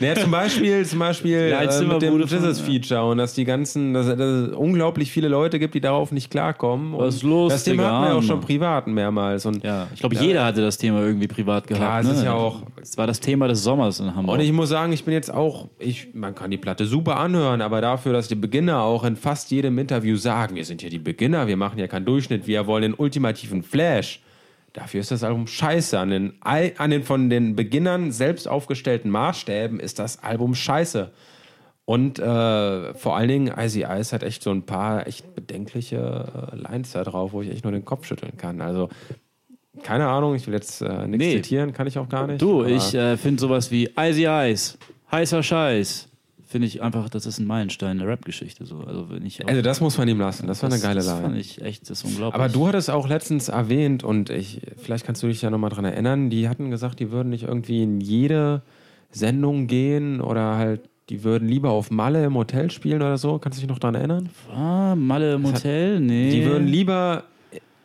naja, zum Beispiel, zum Beispiel Ja, als äh, mit dem Zimmerbude von- Jesus-Feature und dass die ganzen, dass, dass es unglaublich viele Leute gibt, die darauf nicht klarkommen. Und Was ist los, Das Thema hatten wir auch schon privat mehrmals. Und, Ja, ich glaube, jeder hatte das Thema irgendwie privat gehabt. Klar, es ne? ist ja auch- Es war das Thema des Sommers in Hamburg. und ich muss sagen, ich bin jetzt auch, ich, man kann die Platte super anhören, aber dafür, dass die Beginner auch in fast jedem Interview sagen, wir sind ja die Beginner, wir machen ja keinen Durchschnitt, wir wollen den ultimativen Flash. Dafür ist das Album scheiße. An den, an den von den Beginnern selbst aufgestellten Maßstäben ist das Album scheiße. Und äh, vor allen Dingen, Icy Ice hat echt so ein paar echt bedenkliche äh, Lines da drauf, wo ich echt nur den Kopf schütteln kann. Also, keine Ahnung, ich will jetzt äh, nichts Nee. zitieren, kann ich auch gar nicht. du, ich äh, finde sowas wie Icy Ice, heißer Scheiß, finde ich einfach, das ist ein Meilenstein in der Rap-Geschichte. So. Also, wenn ich Also, das muss man ihm lassen. Das war eine geile Das fand ich echt, das ist unglaublich. Aber du hattest auch letztens erwähnt und ich, vielleicht kannst du dich ja nochmal dran erinnern, die hatten gesagt, die würden nicht irgendwie in jede Sendung gehen oder halt, die würden lieber auf Malle im Hotel spielen oder so. Kannst du dich noch dran erinnern? Ah, Malle im Hotel? Nee. Die würden lieber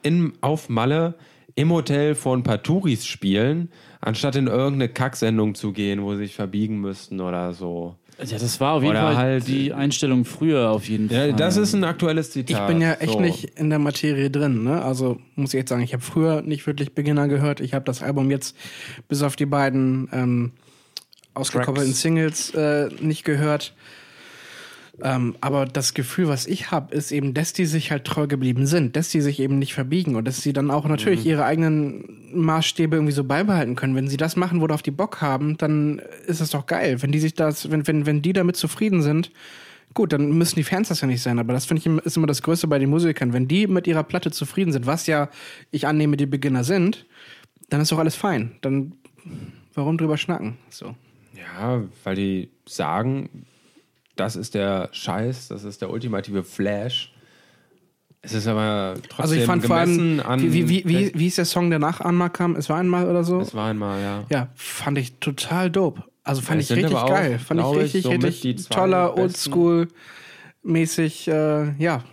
in, auf Malle im Hotel paar Touris spielen, anstatt in irgendeine Kacksendung zu gehen, wo sie sich verbiegen müssten oder so. Ja, das war auf jeden Oder Fall halt- die Einstellung früher auf jeden Ja, Fall. das ist ein aktuelles Zitat. Ich bin ja echt so. nicht in der Materie drin, ne? Also muss ich jetzt sagen, ich habe früher nicht wirklich Beginner gehört. Ich habe das Album jetzt bis auf die beiden ähm, ausgekoppelten. Singles äh, nicht gehört. Ähm, aber das Gefühl, was ich habe, ist eben, dass die sich halt treu geblieben sind, dass die sich eben nicht verbiegen und dass sie dann auch natürlich ihre eigenen Maßstäbe irgendwie so beibehalten können. Wenn sie das machen, worauf die Bock haben, dann ist das doch geil. Wenn die sich das, wenn, wenn, wenn die damit zufrieden sind, Gut, dann müssen die Fans das ja nicht sein, aber das finde ich ist immer das Größte bei den Musikern. Wenn die mit ihrer Platte zufrieden sind, was ja ich annehme, die Beginner sind, dann ist doch alles fein. Dann warum drüber schnacken? So. Ja, weil die sagen, das ist der Scheiß, das ist der ultimative Flash. Es ist aber trotzdem Also ich fand vor gemessen allem, an. wie, wie, wie, wie hieß der Song, der nach einmal kam? Es war einmal oder so? Es war einmal, ja. Ja, fand ich total dope. Also fand Es ich richtig auch, geil. Fand ich glaube ich, richtig, richtig toller, oldschool-mäßig, äh, ja.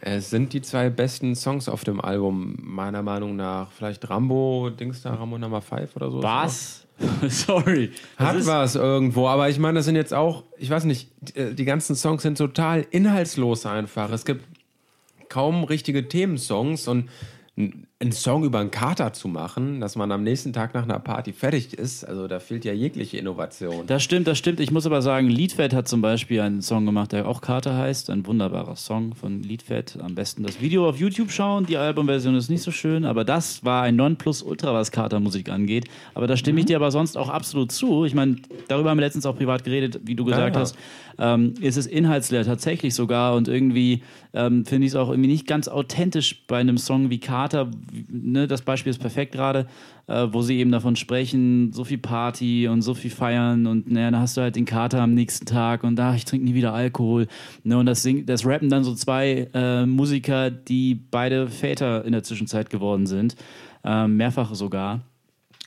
Es sind die zwei besten Songs auf dem Album, meiner Meinung nach. Vielleicht Rambo, Dings da, Rambo Nummer 5 oder so. Was? Sorry. Hat was irgendwo, aber ich meine, das sind jetzt auch, ich weiß nicht, die, die ganzen Songs sind total inhaltslos einfach. Es gibt kaum richtige Themensongs und einen Song über einen Kater zu machen, dass man am nächsten Tag nach einer Party fertig ist, also da fehlt ja jegliche Innovation. Das stimmt, das stimmt. Ich muss aber sagen, Liedfett hat zum Beispiel einen Song gemacht, der auch Kater heißt. Ein wunderbarer Song von Liedfett. Am besten das Video auf YouTube schauen. Die Albumversion ist nicht so schön, aber das war ein Nonplusultra, was Katermusik angeht. Aber da stimme ich dir aber sonst auch absolut zu. Ich meine, darüber haben wir letztens auch privat geredet, wie du gesagt Ja. hast. Ähm, ist es inhaltsleer tatsächlich sogar und irgendwie ähm, finde ich es auch irgendwie nicht ganz authentisch bei einem Song wie Kater. Ne, das Beispiel ist perfekt gerade, äh, wo sie eben davon sprechen, so viel Party und so viel feiern und naja, dann hast du halt den Kater am nächsten Tag und da, ich trinke nie wieder Alkohol. Ne, und das, sing, das rappen dann so zwei äh, Musiker, die beide Väter in der Zwischenzeit geworden sind, ähm, mehrfach sogar.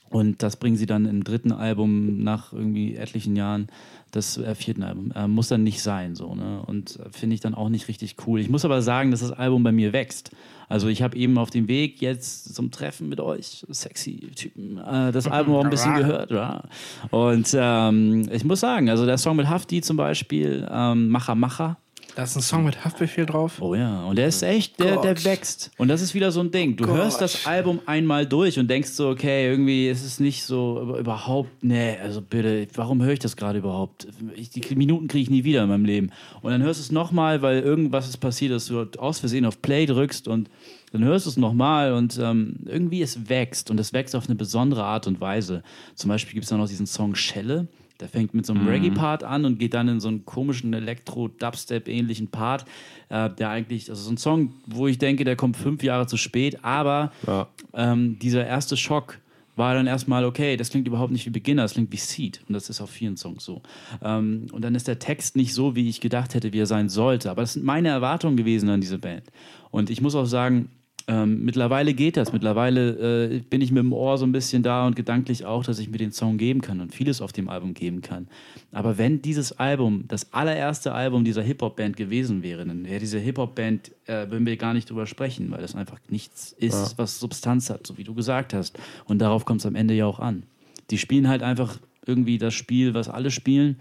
Und das bringen sie dann im dritten Album nach irgendwie etlichen Jahren, das äh, vierten Album. Äh, muss dann nicht sein, so, ne? Und äh, finde ich dann auch nicht richtig cool. Ich muss aber sagen, dass das Album bei mir wächst. Also ich habe eben auf dem Weg jetzt zum Treffen mit euch, sexy Typen, äh, das Album auch ein bisschen gehört. Ja. Und ähm, ich muss sagen, also der Song mit Hafti zum Beispiel, ähm, Macher Macher, Da ist ein Song mit Haftbefehl drauf. Oh ja, und der ist echt, der, der wächst. Und das ist wieder so ein Ding. Du Gott. hörst das Album einmal durch und denkst so, okay, irgendwie ist es nicht so über- überhaupt, nee, also bitte, warum höre ich das gerade überhaupt? Ich, die Minuten kriege ich nie wieder in meinem Leben. Und dann hörst du es nochmal, weil irgendwas ist passiert, dass du aus Versehen auf Play drückst und dann hörst du es nochmal und ähm, irgendwie es wächst und es wächst auf eine besondere Art und Weise. Zum Beispiel gibt es dann noch diesen Song Schelle. Der fängt mit so einem Reggae-Part an und geht dann in so einen komischen Elektro-Dubstep-ähnlichen Part, äh, der eigentlich, also so ein Song, wo ich denke, der kommt fünf Jahre zu spät, aber Ja. ähm, dieser erste Schock war dann erstmal, okay, das klingt überhaupt nicht wie Beginner, das klingt wie Seed. Und das ist auf vielen Songs so. Ähm, und dann ist der Text nicht so, wie ich gedacht hätte, wie er sein sollte. Aber das sind meine Erwartungen gewesen an diese Band. Und ich muss auch sagen, ähm, mittlerweile geht das. Mittlerweile äh, bin ich mit dem Ohr so ein bisschen da und gedanklich auch, dass ich mir den Song geben kann und vieles auf dem Album geben kann. Aber wenn dieses Album das allererste Album dieser Hip-Hop-Band gewesen wäre, dann wäre diese Hip-Hop-Band, äh, würden wir gar nicht drüber sprechen, weil das einfach nichts ist, was Substanz hat, so wie du gesagt hast. Und darauf kommt es am Ende ja auch an. Die spielen halt einfach irgendwie das Spiel, was alle spielen,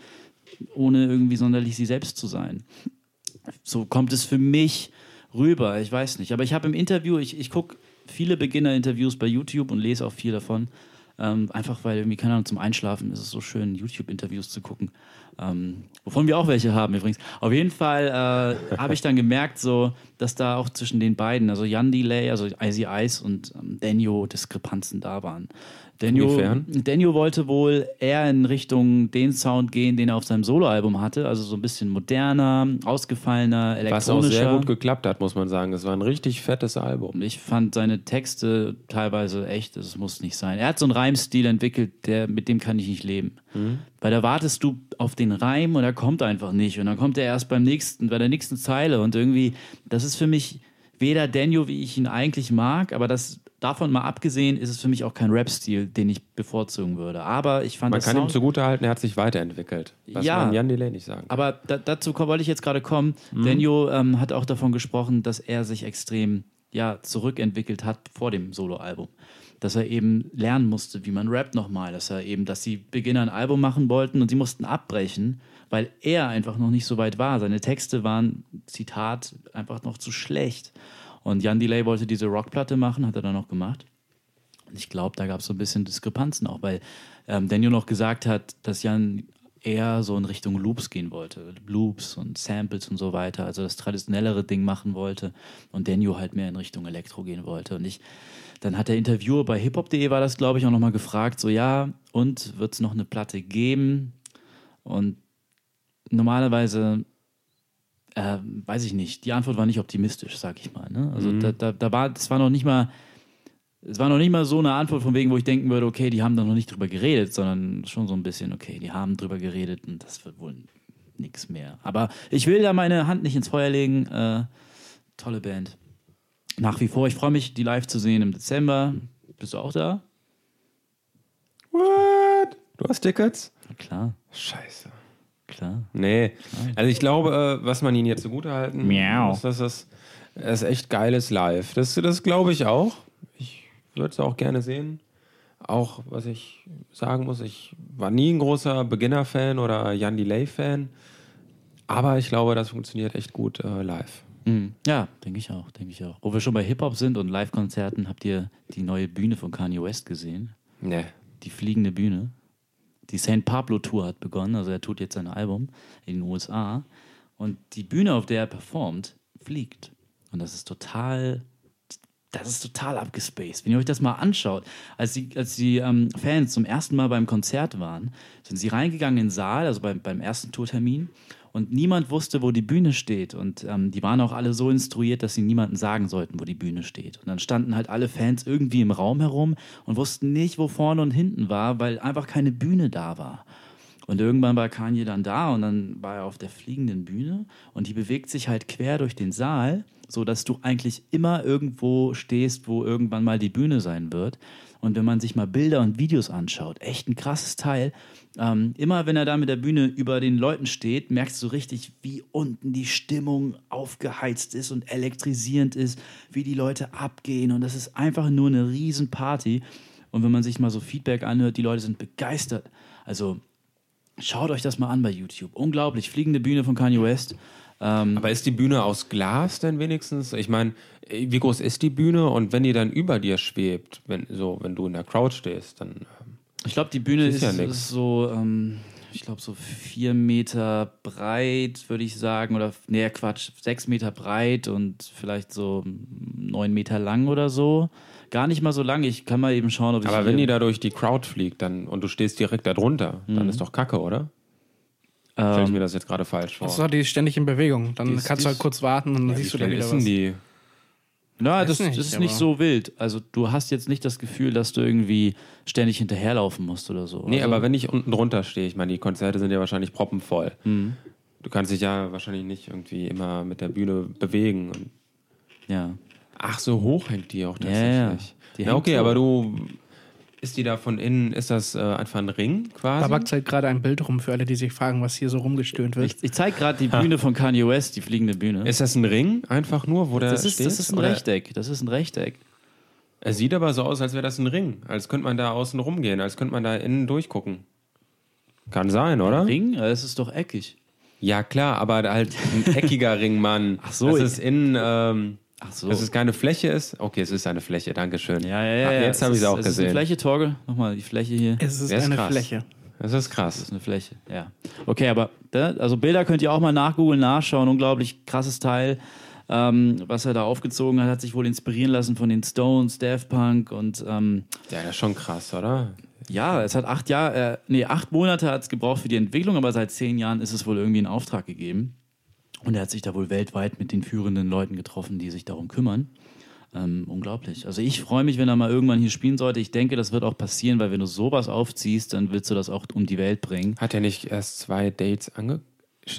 ohne irgendwie sonderlich sie selbst zu sein so kommt es für mich rüber. Ich weiß nicht. Aber ich habe im Interview, ich, ich gucke viele Beginner-Interviews bei YouTube und lese auch viel davon. Ähm, einfach weil irgendwie, keine Ahnung, zum Einschlafen ist es so schön, YouTube-Interviews zu gucken. Ähm, wovon wir auch welche haben übrigens. Auf jeden Fall äh, habe ich dann gemerkt, so, dass da auch zwischen den beiden, also Jan Delay, also Icy Ice und ähm, Denio, Diskrepanzen da waren. Inwiefern? Denio wollte wohl eher in Richtung den Sound gehen, den er auf seinem Soloalbum hatte, also so ein bisschen moderner, ausgefallener, Was auch elektronischer. sehr gut geklappt hat, muss man sagen. Es war ein richtig fettes Album. Ich fand seine Texte teilweise echt, das muss nicht sein. Er hat so einen Reimstil entwickelt, der, mit dem kann ich nicht leben. Weil da wartest du auf den Reim und er kommt einfach nicht. Und dann kommt er erst beim nächsten, bei der nächsten Zeile. Und irgendwie, das ist für mich weder Daniel, wie ich ihn eigentlich mag, aber das davon mal abgesehen, ist es für mich auch kein Rap-Stil, den ich bevorzugen würde. Aber ich fand Man kann ihm Sound- zugutehalten, er hat sich weiterentwickelt. Was Ja. man Jan Delay nicht sagen kann. aber da, dazu wollte ich jetzt gerade kommen. Denjo ähm, hat auch davon gesprochen, dass er sich extrem ja, zurückentwickelt hat vor dem Soloalbum. Dass er eben lernen musste, wie man rappt nochmal. Dass er eben, dass die Beginner ein Album machen wollten und sie mussten abbrechen, weil er einfach noch nicht so weit war. Seine Texte waren, Zitat, einfach noch zu schlecht. Und Jan Delay wollte diese Rockplatte machen, hat er dann noch gemacht. Und ich glaube, da gab es so ein bisschen Diskrepanzen auch, weil ähm, Daniel noch gesagt hat, dass Jan eher so in Richtung Loops gehen wollte. Loops und Samples und so weiter, also das traditionellere Ding machen wollte und Daniel halt mehr in Richtung Elektro gehen wollte. Und ich, dann hat der Interviewer bei hiphop.de war das, glaube ich, auch nochmal gefragt, so ja, und wird es noch eine Platte geben? Und normalerweise äh, weiß ich nicht. Die Antwort war nicht optimistisch, sag ich mal. Ne? Also da, da, da war, das war noch nicht mal, es war noch nicht mal so eine Antwort von wegen, wo ich denken würde, okay, die haben da noch nicht drüber geredet, sondern schon so ein bisschen, okay, die haben drüber geredet und das wird wohl nichts mehr. Aber ich will da meine Hand nicht ins Feuer legen. Äh, tolle Band. Nach wie vor, ich freue mich, die live zu sehen im Dezember. Bist du auch da? What? Du hast Tickets? Na klar, Scheiße. Klar. Nee. Also ich glaube, äh, was man ihnen jetzt zugutehalten Miau. muss, dass das, das ist echt geiles Live. Das, das glaube ich auch. Ich würde es auch gerne sehen. Auch, was ich sagen muss, ich war nie ein großer Beginner-Fan oder Jan Delay-Fan. Aber ich glaube, das funktioniert echt gut äh, live. Mhm. Ja, denke ich auch, denke ich auch. Wo wir schon bei Hip-Hop sind und Live-Konzerten, habt ihr die neue Bühne von Kanye West gesehen? Ne. Die fliegende Bühne. Die St. Pablo Tour hat begonnen, also er tut jetzt sein Album in den USA. Und die Bühne, auf der er performt, fliegt. Und das ist total, das ist total abgespaced. Wenn ihr euch das mal anschaut, als die, als die ähm, Fans zum ersten Mal beim Konzert waren, sind sie reingegangen in den Saal, also beim, beim ersten Tourtermin, und niemand wusste, wo die Bühne steht. Und ähm, die waren auch alle so instruiert, dass sie niemandem sagen sollten, wo die Bühne steht. Und dann standen halt alle Fans irgendwie im Raum herum und wussten nicht, wo vorne und hinten war, weil einfach keine Bühne da war. Und irgendwann war Kanye dann da und dann war er auf der fliegenden Bühne und die bewegt sich halt quer durch den Saal, so dass du eigentlich immer irgendwo stehst, wo irgendwann mal die Bühne sein wird. Und wenn man sich mal Bilder und Videos anschaut, echt ein krasses Teil. Ähm, immer wenn er da mit der Bühne über den Leuten steht, merkst du richtig, wie unten die Stimmung aufgeheizt ist und elektrisierend ist, wie die Leute abgehen. Und das ist einfach nur eine Riesenparty. Und wenn man sich mal so Feedback anhört, die Leute sind begeistert. Also schaut euch das mal an bei YouTube. Unglaublich, fliegende Bühne von Kanye West. Ähm, Aber ist die Bühne aus Glas denn wenigstens? Ich meine, wie groß ist die Bühne und wenn die dann über dir schwebt, wenn, so, wenn du in der Crowd stehst, dann. ähm, Ich glaube, die Bühne ist, ja ist so, ähm, ich glaube, so vier Meter breit, würde ich sagen. Oder, nee, Quatsch, sechs Meter breit und vielleicht so neun Meter lang oder so. Gar nicht mal so lang. Ich kann mal eben schauen, ob ich. Aber wenn die da durch die Crowd fliegt dann, und du stehst direkt da drunter, dann ist doch Kacke, oder? Stell ich mir das jetzt gerade falsch vor. Die ist ständig in Bewegung. Dann Die ist- kannst die du halt kurz warten und dann Wie siehst du dann schnell wieder ist denn was. die? Na, das, nicht, das ist nicht so wild. Also du hast jetzt nicht das Gefühl, dass du irgendwie ständig hinterherlaufen musst oder so. Nee, also, aber wenn ich unten drunter stehe, ich meine, die Konzerte sind ja wahrscheinlich proppenvoll. Du kannst dich ja wahrscheinlich nicht irgendwie immer mit der Bühne bewegen. Und Ja. Ach, so hoch hängt die auch Ja, ja. tatsächlich. Die ja, hängt okay, so. aber du. Ist die da von innen, ist das äh, einfach ein Ring quasi? Babak zeigt gerade ein Bild rum für alle, die sich fragen, was hier so rumgestöhnt wird. Ich, ich zeige gerade die Bühne von Kanye West, die fliegende Bühne. Ist das ein Ring einfach nur, wo der das, ist, steht? das ist ein Oder- Rechteck. Das ist ein Rechteck. Es sieht aber so aus, als wäre das ein Ring. Als könnte man da außen rumgehen, als könnte man da innen durchgucken. Kann sein, oder? Ring? Ja, Es ist doch eckig. Ja, klar, aber halt ein eckiger Ring, Mann. Ach so, ich- es innen, ähm, Ach so. dass es keine Fläche ist. Okay, es ist eine Fläche, Dankeschön. ja, ja, ja. Ach, ja. jetzt habe ich es auch ist, Es ist eine gesehen. Fläche, Torge. Nochmal die Fläche hier. Es ist ist eine krass. Fläche. Das ist Das krass. ist eine Fläche, ja. Okay, aber da, also Bilder könnt ihr auch mal nachgoogeln, nachschauen. Unglaublich krasses Teil. Ähm, was er da aufgezogen hat, hat sich wohl inspirieren lassen von den Stones, Daft Punk und ähm, Ja, das ist schon krass, oder? ja, es hat acht Jahre, äh, nee, acht Monate hat es gebraucht für die Entwicklung, aber seit zehn Jahren ist es wohl irgendwie in Auftrag gegeben. Und er hat sich da wohl weltweit mit den führenden Leuten getroffen, die sich darum kümmern. Ähm, unglaublich. Also ich freue mich, wenn er mal irgendwann hier spielen sollte. Ich denke, das wird auch passieren, weil wenn du sowas aufziehst, dann willst du das auch um die Welt bringen. Hat er nicht erst zwei Dates ange...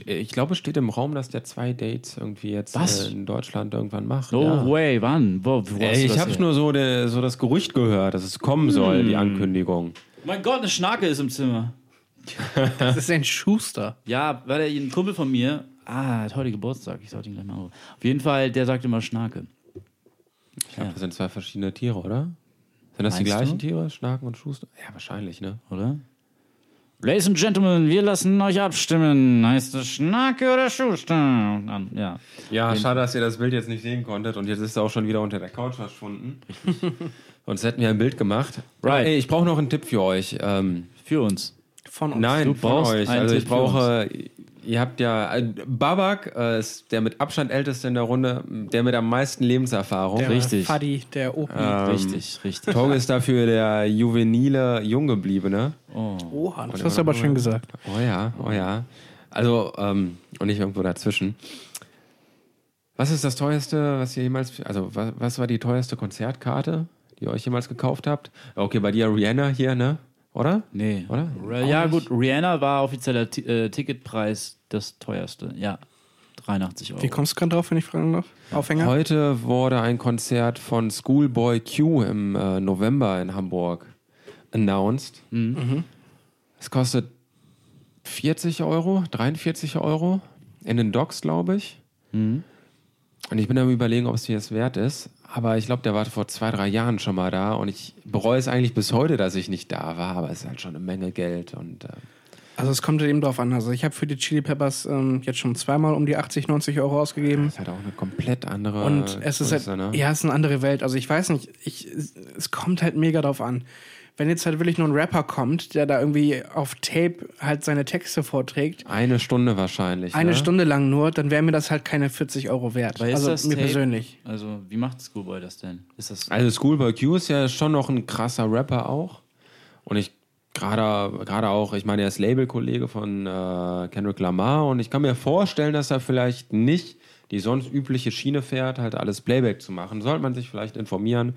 Ich glaube, es steht im Raum, dass der zwei Dates irgendwie jetzt Was? äh, in Deutschland irgendwann macht. No ja. way, wann? Wo, wo du ich habe nur so, der, so das Gerücht gehört, dass es kommen soll, die Ankündigung. Mein Gott, eine Schnarke ist im Zimmer. Das ist ein Schuster. Ja, weil er ein Kumpel von mir, ah, hat heute Geburtstag, ich sollte ihn gleich mal anrufen. Auf jeden Fall, der sagt immer Schnarke. Ich glaube, das sind zwei verschiedene Tiere, oder? Sind das die Meinst gleichen du? Tiere? Schnaken und Schuster? Ja, wahrscheinlich, ne? oder? Ladies and Gentlemen, wir lassen euch abstimmen. Heißt es Schnarke oder Schuster? Und dann, ja. Ja, schade, dass ihr das Bild jetzt nicht sehen konntet und jetzt ist er auch schon wieder unter der Couch verschwunden. Sonst hätten wir ein Bild gemacht. Right. Ey, ich brauche noch einen Tipp für euch. Ähm, Für uns. Von uns. nein, du von brauchst euch. einen Also Tipp ich für brauche, ihr habt ja, äh, Babak äh, ist der mit Abstand älteste in der Runde, der mit am meisten Lebenserfahrung. Der Richtig. Fadi, der Opi. richtig, richtig. Torge ist dafür der juvenile Junggebliebene. Oha, das hast du aber schön gesagt. Oh ja, oh ja. Also, ähm, und nicht irgendwo dazwischen. Was ist das teuerste, was ihr jemals, also was, was war die teuerste Konzertkarte, die ihr euch jemals gekauft habt? Okay, bei dir Rihanna hier, ne? Oder? Nee. Oder? Ra- Ja, gut, Rihanna war offizieller Ti- äh, Ticketpreis das teuerste. Ja, 83 Euro. Wie kommst du gerade drauf, wenn ich fragen darf? Aufhänger? Heute wurde ein Konzert von Schoolboy Q im äh, November in Hamburg announced. Es kostet 40 Euro, 43 Euro in den Docks, glaube ich. Und ich bin am überlegen, ob es mir das wert ist. Aber ich glaube, der war vor zwei, drei Jahren schon mal da und ich bereue es eigentlich bis heute, dass ich nicht da war. Aber es ist halt schon eine Menge Geld und äh, Also es kommt eben drauf an. Also ich habe für die Chili Peppers ähm, jetzt schon zweimal um die 80, 90 Euro ausgegeben. Das ist halt auch eine komplett andere Und es ist halt, Größe, ne? ja, es ist eine andere Welt. Also ich weiß nicht, ich, es kommt halt mega drauf an. Wenn jetzt halt wirklich nur ein Rapper kommt, der da irgendwie auf Tape halt seine Texte vorträgt, Eine Stunde wahrscheinlich. eine ne? Stunde lang nur, dann wäre mir das halt keine 40 Euro wert. Weil ist also das mir Tape- persönlich. Also, wie macht Schoolboy das denn? Ist das. Also Schoolboy Q ist ja schon noch ein krasser Rapper auch. Und ich gerade gerade auch, ich meine, er ist Labelkollege von äh, Kendrick Lamar und ich kann mir vorstellen, dass er vielleicht nicht die sonst übliche Schiene fährt, halt alles Playback zu machen. Sollte man sich vielleicht informieren.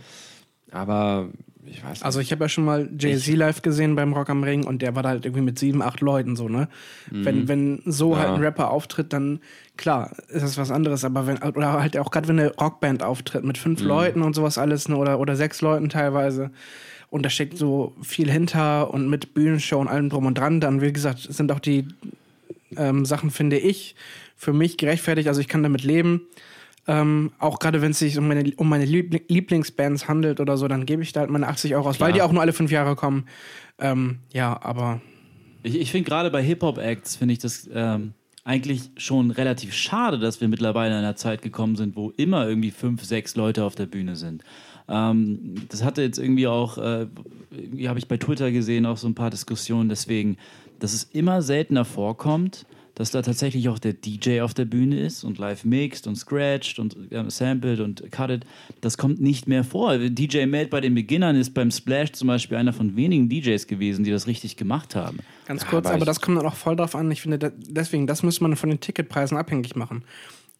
Aber ich weiß nicht. Also ich habe ja schon mal Jay-Z live gesehen beim Rock am Ring und der war da halt irgendwie mit sieben, acht Leuten so, ne? Wenn, wenn so halt ein Rapper auftritt, dann klar, ist das was anderes, aber wenn, oder halt auch gerade wenn eine Rockband auftritt mit fünf Leuten und sowas alles, ne, oder, oder sechs Leuten teilweise, und da steckt so viel hinter und mit Bühnenshow und allem drum und dran, dann, wie gesagt, sind auch die ähm, Sachen, finde ich, für mich gerechtfertigt, also ich kann damit leben. Ähm, auch gerade wenn es sich um meine, um meine Liebl- Lieblingsbands handelt oder so, dann gebe ich da halt meine 80 Euro aus, weil die auch nur alle fünf Jahre kommen. Ähm, ja, aber Ich, ich finde gerade bei Hip-Hop-Acts, finde ich das ähm, eigentlich schon relativ schade, dass wir mittlerweile in einer Zeit gekommen sind, wo immer irgendwie fünf, sechs Leute auf der Bühne sind. Ähm, das hatte jetzt irgendwie auch, äh, habe ich bei Twitter gesehen, auch so ein paar Diskussionen, deswegen, dass es immer seltener vorkommt, dass da tatsächlich auch der DJ auf der Bühne ist und live mixt und scratcht und äh, sampled und cuttet. Das kommt nicht mehr vor. DJ Mad bei den Beginnern ist beim Splash zum Beispiel einer von wenigen DJs gewesen, die das richtig gemacht haben. Ganz kurz, aber aber, das kommt dann auch voll drauf an. Ich finde, da, deswegen, das müsste man von den Ticketpreisen abhängig machen.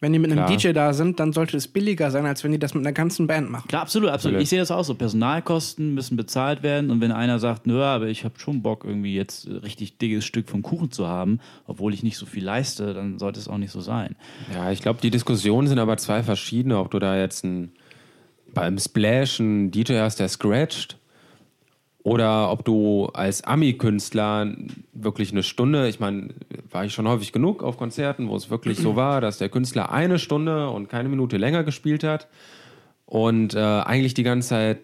Wenn die mit einem Klar. DJ da sind, dann sollte es billiger sein, als wenn die das mit einer ganzen Band machen. Klar, absolut, absolut. Ich sehe das auch so. Personalkosten müssen bezahlt werden und wenn einer sagt, nö, aber ich habe schon Bock, irgendwie jetzt äh, richtig dickes Stück vom Kuchen zu haben, obwohl ich nicht so viel leiste, dann sollte es auch nicht so sein. Ja, ich glaube, die Diskussionen sind aber zwei verschiedene, ob du da jetzt ein, beim Splash einen DJ hast, der scratcht, oder ob du als Ami-Künstler wirklich eine Stunde, ich meine, war ich schon häufig genug auf Konzerten, wo es wirklich so war, dass der Künstler eine Stunde und keine Minute länger gespielt hat und äh, eigentlich die ganze Zeit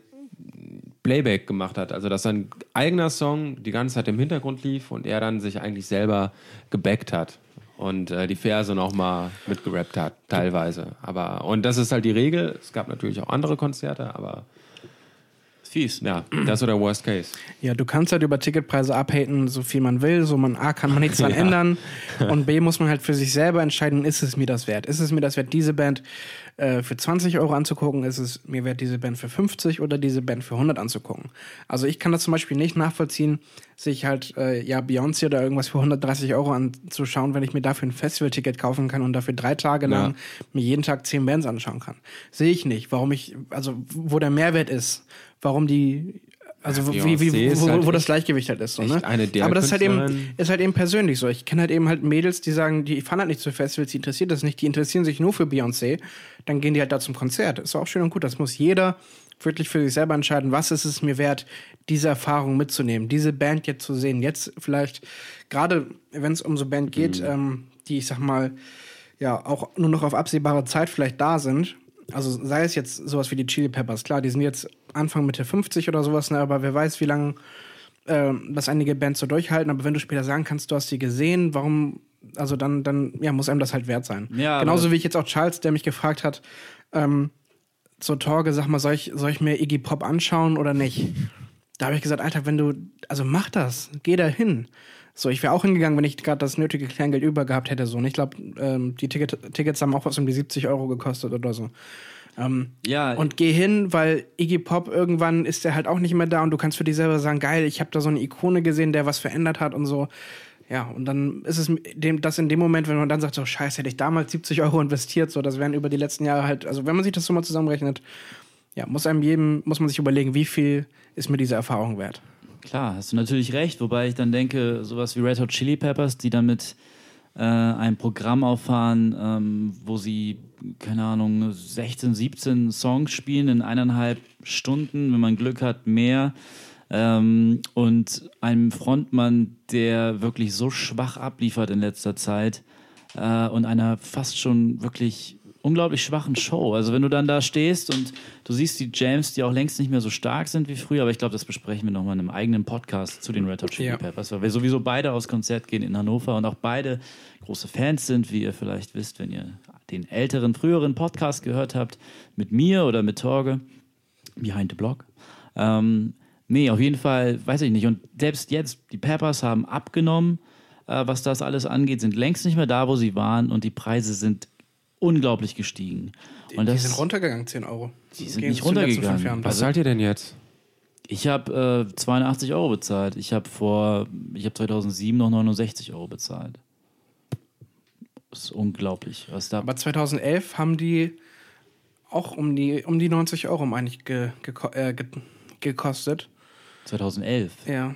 Playback gemacht hat. Also, dass sein eigener Song die ganze Zeit im Hintergrund lief und er dann sich eigentlich selber gebackt hat und äh, die Verse nochmal mitgerappt hat, teilweise. Aber, und das ist halt die Regel. Es gab natürlich auch andere Konzerte, aber Fies. ja, das ist so der Worst Case. Ja, du kannst halt über Ticketpreise abhaten, so viel man will. So man A kann man nichts dran ändern und B muss man halt für sich selber entscheiden, ist es mir das wert? Ist es mir das wert, diese Band äh, für 20 Euro anzugucken? Ist es mir wert, diese Band für 50 oder diese Band für 100 anzugucken? Also ich kann das zum Beispiel nicht nachvollziehen, sich halt äh, ja Beyoncé oder irgendwas für 130 Euro anzuschauen, wenn ich mir dafür ein Festivalticket kaufen kann und dafür drei Tage lang mir jeden Tag zehn Bands anschauen kann. Sehe ich nicht, warum ich, also wo der Mehrwert ist, warum die also wo- wie, wie, wo, halt wo das Gleichgewicht halt ist. So, ne? eine der Aber das ist halt, eben, ist halt eben persönlich so. Ich kenne halt eben halt Mädels, die sagen, die fahren halt nicht zu Festivals, die interessiert das nicht, die interessieren sich nur für Beyoncé. Dann gehen die halt da zum Konzert. Ist auch schön und gut. Das muss jeder wirklich für sich selber entscheiden, was ist es mir wert, diese Erfahrung mitzunehmen, diese Band jetzt zu sehen. Jetzt vielleicht, gerade wenn es um so Band geht, ähm, die ich sag mal, ja, auch nur noch auf absehbare Zeit vielleicht da sind. Also sei es jetzt sowas wie die Chili Peppers, klar, die sind jetzt Anfang Mitte 50 oder sowas, ne, aber wer weiß, wie lange ähm, dass einige Bands so durchhalten, aber wenn du später sagen kannst, du hast sie gesehen, warum, also dann, dann ja, muss einem das halt wert sein. Ja, Genauso wie ich jetzt auch Charles, der mich gefragt hat, ähm, zur Torge, sag mal, soll ich, soll ich mir Iggy Pop anschauen oder nicht? Da habe ich gesagt, Alter, wenn du, also mach das, geh da hin. So, ich wäre auch hingegangen, wenn ich gerade das nötige Kleingeld über gehabt hätte. So. Und ich glaube, ähm, die Ticket, Tickets haben auch was um die 70 Euro gekostet oder so. Ähm, Ja, und geh hin, weil Iggy Pop irgendwann ist der halt auch nicht mehr da und du kannst für dich selber sagen, geil, ich habe da so eine Ikone gesehen, der was verändert hat und so. Ja, und dann ist es dem, das in dem Moment, wenn man dann sagt, so scheiße, hätte ich damals 70 Euro investiert, so, das wären über die letzten Jahre halt, also wenn man sich das so mal zusammenrechnet, ja, muss einem jedem, muss man sich überlegen, wie viel ist mir diese Erfahrung wert. Klar, hast du natürlich recht, wobei ich dann denke, sowas wie Red Hot Chili Peppers, die damit äh, ein Programm auffahren, ähm, wo sie, keine Ahnung, 16, 17 Songs spielen in eineinhalb Stunden, wenn man Glück hat, mehr. Ähm, und einem Frontmann, der wirklich so schwach abliefert in letzter Zeit äh, und einer fast schon wirklich unglaublich schwachen Show. Also wenn du dann da stehst und du siehst die Jams, die auch längst nicht mehr so stark sind wie früher, aber ich glaube, das besprechen wir nochmal in einem eigenen Podcast zu den Red Hot Chili Ja. Peppers, weil wir sowieso beide aufs Konzert gehen in Hannover und auch beide große Fans sind, wie ihr vielleicht wisst, wenn ihr den älteren, früheren Podcast gehört habt, mit mir oder mit Torge, Behind the Block. Ähm, nee, auf jeden Fall, weiß ich nicht. Und selbst jetzt, die Peppers haben abgenommen, äh, was das alles angeht, sind längst nicht mehr da, wo sie waren und die Preise sind unglaublich gestiegen. Und die das, sind runtergegangen, 10 Euro. Die sind Gegen nicht runtergegangen. fünf Jahren. Was zahlt ihr denn jetzt? Ich habe äh, 82 Euro bezahlt. Ich habe vor, ich habe 2007 noch 69 Euro bezahlt. Das ist unglaublich, was da. Aber 2011 haben die auch um die, um die 90 Euro, meine ich, ge, geko- äh, ge, gekostet. 2011. Ja.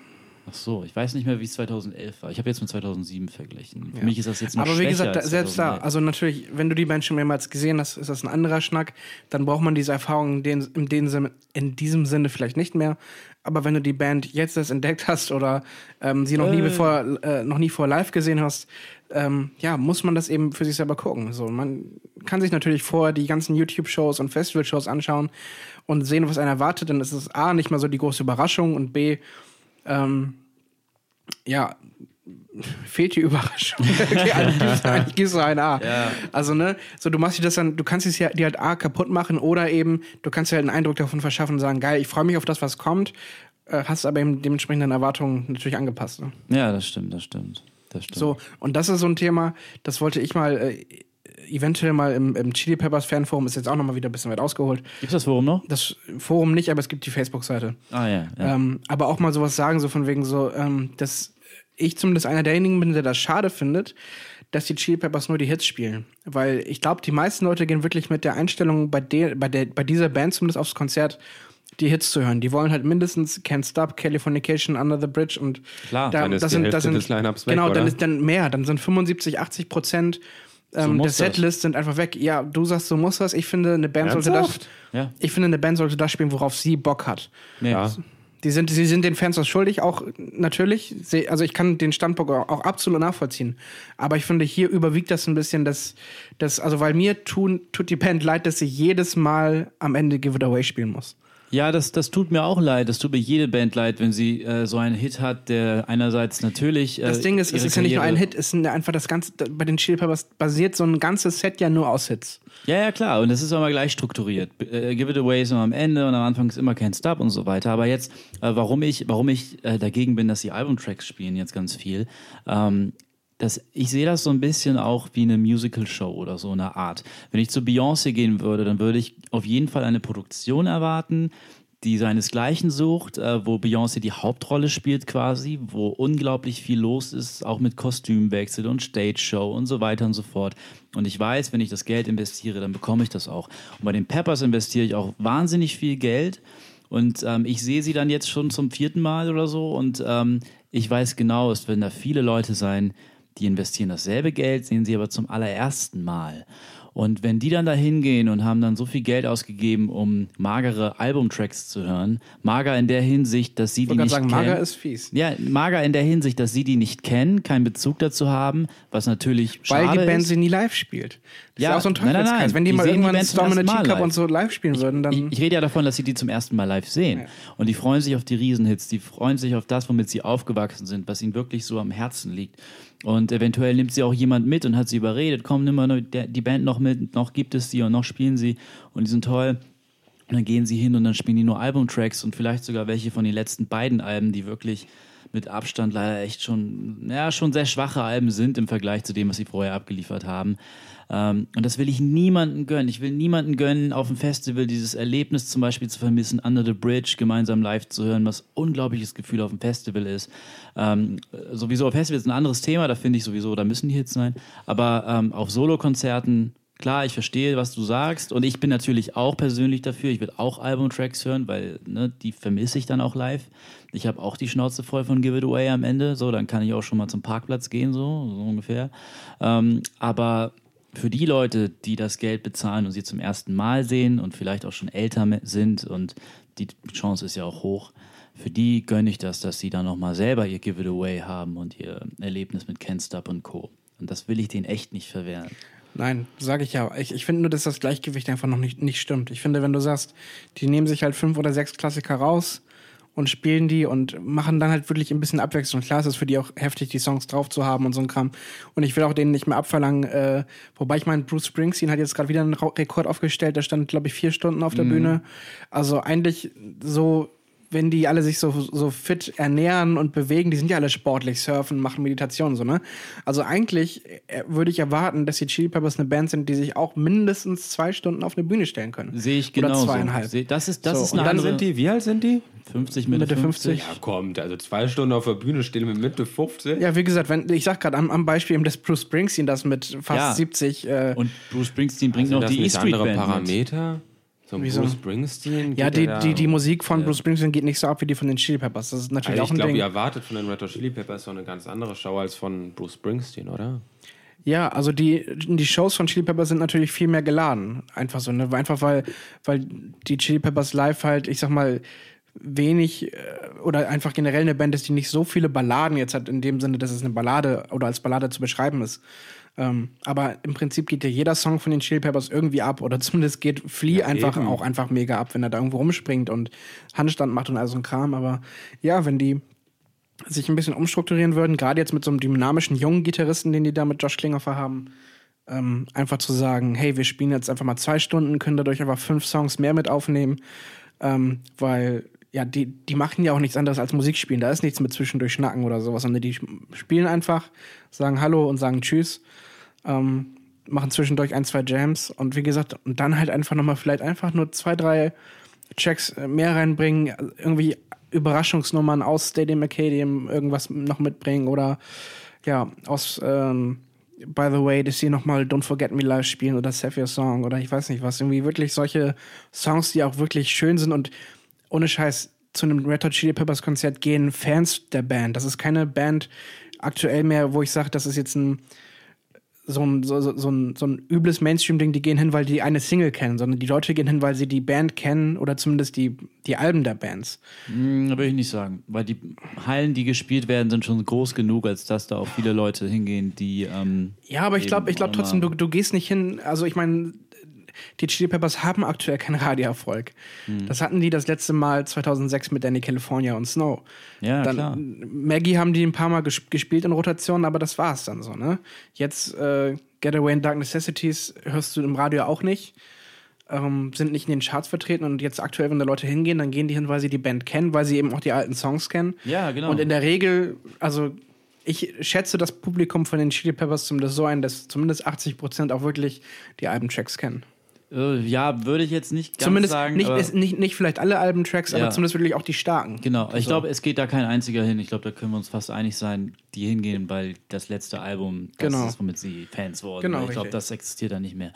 Ach so, ich weiß nicht mehr, wie es 2011 war. Ich habe jetzt mit 2007 verglichen. Für Ja. mich ist das jetzt noch Aber wie gesagt, da, selbst da, 2011. also natürlich, wenn du die Band schon mehrmals gesehen hast, ist das ein anderer Schnack. Dann braucht man diese Erfahrung in, den, in, den in diesem Sinne vielleicht nicht mehr. Aber wenn du die Band jetzt erst entdeckt hast oder ähm, sie noch nie Äh. bevor, äh, noch nie vor live gesehen hast, ähm, ja, muss man das eben für sich selber gucken. So, man kann sich natürlich vorher die ganzen YouTube-Shows und Festival-Shows anschauen und sehen, was einen erwartet. Dann ist es A, nicht mal so die große Überraschung und B, ähm, ja, fehlt die Überraschung. okay, eigentlich gibt's- eigentlich gibst du ein A. Ja. Also, ne, so du machst dir das dann, du kannst es ja dir halt A kaputt machen oder eben, du kannst dir halt einen Eindruck davon verschaffen und sagen, geil, ich freue mich auf das, was kommt, äh, hast aber eben dementsprechend deine Erwartungen natürlich angepasst. Ne? Ja, das stimmt, das stimmt. Das stimmt. So, und das ist so ein Thema, das wollte ich mal äh, eventuell mal im, im Chili Peppers Fanforum, ist jetzt auch nochmal wieder ein bisschen weit ausgeholt. Gibt es das Forum noch? Das Forum nicht, aber es gibt die Facebook-Seite. Ah ja. ja. Ähm, aber auch mal sowas sagen, so von wegen so, ähm, dass ich zumindest einer derjenigen bin, der das schade findet, dass die Chili Peppers nur die Hits spielen. Weil ich glaube, die meisten Leute gehen wirklich mit der Einstellung bei, der, bei, der, bei dieser Band zumindest aufs Konzert, die Hits zu hören. Die wollen halt mindestens Can't Stop, Californication, Under the Bridge und Klar, da, dann ist das die sind, das sind, des Line-Ups weg, Genau, dann ist dann mehr. Dann sind 75, 80 Prozent ähm, muss der das. Setlist sind einfach weg. Ja, du sagst, so muss das. Ich finde, eine Band sollte das. Ernsthaft? ja. Ich finde, eine Band sollte das spielen, worauf sie Bock hat. Ja. Die sind, sie sind den Fans was schuldig, auch natürlich. Also ich kann den Standpunkt auch auch absolut nachvollziehen. Aber ich finde, hier überwiegt das ein bisschen, dass, dass also weil mir tun, tut die Band leid, dass sie jedes Mal am Ende Give It Away spielen muss. Ja, das, das tut mir auch leid. Das tut mir jede Band leid, wenn sie äh, so einen Hit hat, der einerseits natürlich. Äh, Das Ding ist, es ist ja nicht nur ein Hit, es ja einfach das ganze, bei den Chili Peppers basiert so ein ganzes Set ja nur aus Hits. Ja, ja, klar. Und es ist immer gleich strukturiert. Äh, Give It Away ist immer am Ende und am Anfang ist immer Can't Stop und so weiter. Aber jetzt, äh, warum ich, warum ich äh, dagegen bin, dass die Albumtracks spielen jetzt ganz viel, ähm, das, ich sehe das so ein bisschen auch wie eine Musical-Show oder so eine Art. Wenn ich zu Beyoncé gehen würde, dann würde ich auf jeden Fall eine Produktion erwarten, die seinesgleichen sucht, äh, wo Beyoncé die Hauptrolle spielt quasi, wo unglaublich viel los ist, auch mit Kostümwechsel und Stage Show und so weiter und so fort. Und ich weiß, wenn ich das Geld investiere, dann bekomme ich das auch. Und bei den Peppers investiere ich auch wahnsinnig viel Geld. Und ähm, ich sehe sie dann jetzt schon zum vierten Mal oder so. Und ähm, ich weiß genau, es werden da viele Leute sein, die investieren dasselbe Geld, sehen sie aber zum allerersten Mal. Und wenn die dann da hingehen und haben dann so viel Geld ausgegeben, um magere Albumtracks zu hören, mager in der Hinsicht, dass sie Ich die nicht sagen, kennen. Mager ist fies. ja, mager in der Hinsicht, dass sie die nicht kennen, keinen Bezug dazu haben, was natürlich Weil schade die Band ist. sie nie live spielt. Das Ja, ist auch so ein nein, nein, Teufelskreis. nein. Wenn die, Die mal die irgendwann Storm in Teacup live. und so live spielen würden, dann. Ich, ich rede ja davon, dass sie die zum ersten Mal live sehen. Ja. Und die freuen sich auf die Riesenhits, die freuen sich auf das, womit sie aufgewachsen sind, was ihnen wirklich so am Herzen liegt. Und eventuell nimmt sie auch jemand mit und hat sie überredet, komm, nimm mal die Band noch mit, noch gibt es sie und noch spielen sie und die sind toll. Und dann gehen sie hin und dann spielen die nur Albumtracks und vielleicht sogar welche von den letzten beiden Alben, die wirklich mit Abstand leider echt schon, ja, schon sehr schwache Alben sind im Vergleich zu dem, was sie vorher abgeliefert haben. Ähm, und das will ich niemanden gönnen. Ich will niemanden gönnen, auf dem Festival dieses Erlebnis zum Beispiel zu vermissen, Under the Bridge gemeinsam live zu hören, was unglaubliches Gefühl auf dem Festival ist. Ähm, äh, sowieso auf Festivals ist ein anderes Thema, da finde ich sowieso, da müssen die Hits sein. Aber ähm, auf Solokonzerten Klar, ich verstehe, was du sagst. Und ich bin natürlich auch persönlich dafür. Ich will auch Albumtracks hören, weil ne, die vermisse ich dann auch live. Ich habe auch die Schnauze voll von Give It Away am Ende. So, dann kann ich auch schon mal zum Parkplatz gehen, so, so ungefähr. Ähm, aber für die Leute, die das Geld bezahlen und sie zum ersten Mal sehen und vielleicht auch schon älter sind und die Chance ist ja auch hoch, für die gönne ich das, dass sie dann nochmal selber ihr Give It Away haben und ihr Erlebnis mit Can't Stop und Co. Und das will ich denen echt nicht verwehren. Nein, sage ich ja. Ich, ich finde nur, dass das Gleichgewicht einfach noch nicht, nicht stimmt. Ich finde, wenn du sagst, die nehmen sich halt fünf oder sechs Klassiker raus und spielen die und machen dann halt wirklich ein bisschen Abwechslung. Klar ist es für die auch heftig, die Songs drauf zu haben und so ein Kram. Und ich will auch denen nicht mehr abverlangen, äh, wobei ich meine, Bruce Springsteen hat jetzt gerade wieder einen Rekord aufgestellt, der stand, glaube ich, vier Stunden auf der Bühne. Also eigentlich so wenn die alle sich so, so fit ernähren und bewegen, die sind ja alle sportlich, surfen, machen Meditation, so, ne? Also eigentlich äh, würde ich erwarten, dass die Chili Peppers eine Band sind, die sich auch mindestens zwei Stunden auf eine Bühne stellen können. Sehe ich Oder genau. zweieinhalb. Das ist, das So, ist und eine dann andere, Sind die, wie alt sind die? 50 Mitte, Mitte 50. Ja, kommt. Also zwei Stunden auf der Bühne stehen mit Mitte 50. Ja, wie gesagt, wenn, ich sag gerade am, am Beispiel eben des Bruce Springsteen, das mit fast Ja. 70. Äh, Und Bruce Springsteen bringt Sind noch die nicht E-Street andere Band. Mit. So ein Wieso? Bruce Springsteen? ja, die, die, die Musik von Bruce Springsteen geht nicht so ab wie die von den Chili Peppers. Das ist natürlich Also auch ich ein glaube, Ding. ihr erwartet von den Red Hot Chili Peppers so eine ganz andere Show als von Bruce Springsteen, oder? Ja, also die, die Shows von Chili Peppers sind natürlich viel mehr geladen. Einfach so, ne? Einfach weil, weil die Chili Peppers live halt, ich sag mal, wenig äh, oder einfach generell eine Band ist, die nicht so viele Balladen jetzt hat, in dem Sinne, dass es eine Ballade oder als Ballade zu beschreiben ist. Ähm, aber im Prinzip geht ja jeder Song von den Chili Peppers irgendwie ab oder zumindest geht Flea einfach eben. auch einfach mega ab, wenn er da irgendwo rumspringt und Handstand macht und all so ein Kram. Aber ja, wenn die sich ein bisschen umstrukturieren würden, gerade jetzt mit so einem dynamischen jungen Gitarristen, den die da mit Josh Klinghoffer haben, ähm, einfach zu sagen, hey, wir spielen jetzt einfach mal zwei Stunden, können dadurch einfach fünf Songs mehr mit aufnehmen, ähm, weil ja, die, die machen ja auch nichts anderes als Musik spielen. Da ist nichts mit zwischendurch Schnacken oder sowas, sondern die spielen einfach, sagen Hallo und sagen Tschüss, ähm, machen zwischendurch ein, zwei Jams und wie gesagt, und dann halt einfach nochmal vielleicht einfach nur zwei, drei Checks äh, mehr reinbringen, irgendwie Überraschungsnummern aus Stadium Arcadium irgendwas noch mitbringen oder ja, aus ähm, By the way, dass sie nochmal Don't Forget Me Live spielen oder Save Your Song oder ich weiß nicht was. Irgendwie wirklich solche Songs, die auch wirklich schön sind und ohne Scheiß zu einem Red Hot Chili Peppers Konzert gehen Fans der Band. Das ist keine Band aktuell mehr, wo ich sage, das ist jetzt ein so ein, so, so, so ein, so ein übles Mainstream-Ding, die gehen hin, weil die eine Single kennen, sondern die Leute gehen hin, weil sie die Band kennen oder zumindest die, die Alben der Bands. Hm, würde ich nicht sagen. Weil die Hallen, die gespielt werden, sind schon groß genug, als dass da auch viele Leute hingehen, die. Ähm, Ja, aber ich glaube ich glaub trotzdem, du, du gehst nicht hin, also ich meine, die Chili Peppers haben aktuell keinen Radioerfolg. Hm. Das hatten die das letzte Mal 2006 mit Danny California und Snow. Ja, dann, klar. Maggie haben die ein paar Mal ges gespielt in Rotation, aber das war's dann so, ne? Jetzt äh, Getaway and Dark Necessities hörst du im Radio auch nicht. Ähm, sind nicht in den Charts vertreten und jetzt aktuell, wenn da Leute hingehen, dann gehen die hin, weil sie die Band kennen, weil sie eben auch die alten Songs kennen. Ja, genau. Und in der Regel, also ich schätze das Publikum von den Chili Peppers zumindest so ein, dass zumindest 80 Prozent auch wirklich die Albentracks kennen. Äh, ja, würde ich jetzt nicht ganz zumindest sagen. nicht, aber- ist, nicht, nicht vielleicht alle Albentracks, aber Ja. zumindest wirklich auch die starken. Genau, ich So. glaube, es geht da kein einziger hin. Ich glaube, da können wir uns fast einig sein, die hingehen, weil das letzte Album, das Genau. ist, womit sie Fans wurden. Genau, ich glaube, das existiert da nicht mehr.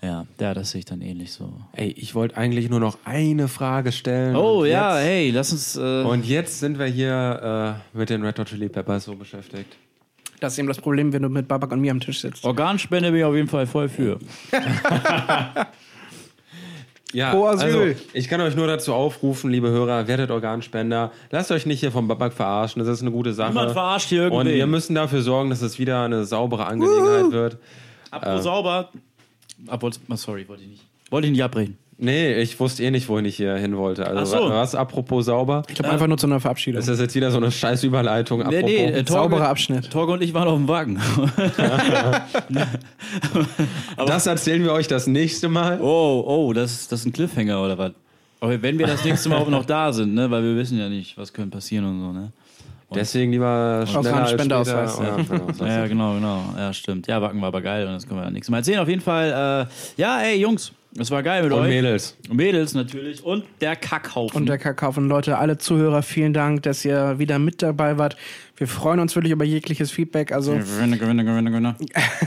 Ja, ja, das sehe ich dann ähnlich so. Ey, ich wollte eigentlich nur noch eine Frage stellen. Oh ja, jetzt, hey, lass uns. Äh, Und jetzt sind wir hier äh, mit den Red Hot Chili Peppers so beschäftigt. Das ist eben das Problem, wenn du mit Babak und mir am Tisch sitzt. Organspende bin ich auf jeden Fall voll für. Ja, Pro Asyl. also ich kann euch nur dazu aufrufen, liebe Hörer, werdet Organspender. Lasst euch nicht hier vom Babak verarschen, das ist eine gute Sache. Niemand verarscht hier Und irgendwen. wir müssen dafür sorgen, dass es wieder eine saubere Angelegenheit wird. Apropos sauber. Ab, sorry, wollte ich nicht. Wollte ich nicht abbrechen. Nee, ich wusste eh nicht, wohin ich hier hin wollte. Also Ach so. was apropos sauber? Ich glaube einfach nur zu einer Verabschiedung. Ist das jetzt wieder so eine scheiß Überleitung? Nee, Apropos. nee, äh, Torge, Sauberer Abschnitt. Torge und ich waren auf dem Wagen. das erzählen wir euch das nächste Mal. Oh, oh, das, das ist ein Cliffhanger oder was? Aber wenn wir das nächste Mal auch noch da sind, ne? Weil wir wissen ja nicht, was könnte passieren und so, ne? Deswegen lieber schneller als später. Spendeausweis, ja. Ja, genau, genau. Ja, stimmt. Ja, Wacken war aber geil und das können wir ja nächstes Mal erzählen. Auf jeden Fall, äh, ja, ey, Jungs, es war geil mit Und euch. Mädels. Und Mädels natürlich. Und der Kackhaufen. Und der Kakao von Leute, alle Zuhörer, vielen Dank, dass ihr wieder mit dabei wart. Wir freuen uns wirklich über jegliches Feedback. Also Gewinner, Gewinner, Gewinner, Gewinner.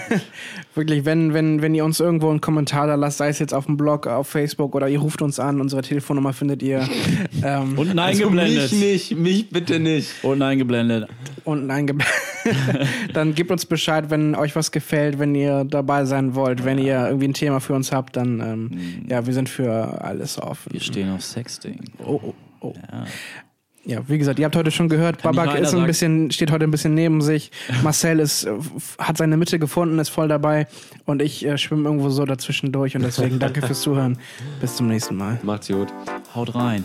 wirklich, wenn, wenn, wenn ihr uns irgendwo einen Kommentar da lasst, sei es jetzt auf dem Blog, auf Facebook oder ihr ruft uns an, unsere Telefonnummer findet ihr ähm, Unten Also eingeblendet. mich nicht, mich bitte nicht. Unten eingeblendet. unten eingeblendet. dann gebt uns Bescheid, wenn euch was gefällt, wenn ihr dabei sein wollt, wenn ihr irgendwie ein Thema für uns habt, dann ähm, ja, wir sind für alles offen. Wir stehen auf Sexting. Oh, oh, oh. Ja, wie gesagt, ihr habt heute schon gehört, Kann Babak ist ein bisschen, steht heute ein bisschen neben sich. Marcel ist, äh, hat seine Mitte gefunden, ist voll dabei und ich äh, schwimme irgendwo so dazwischen durch und deswegen danke fürs Zuhören. Bis zum nächsten Mal. Macht's gut. Haut rein.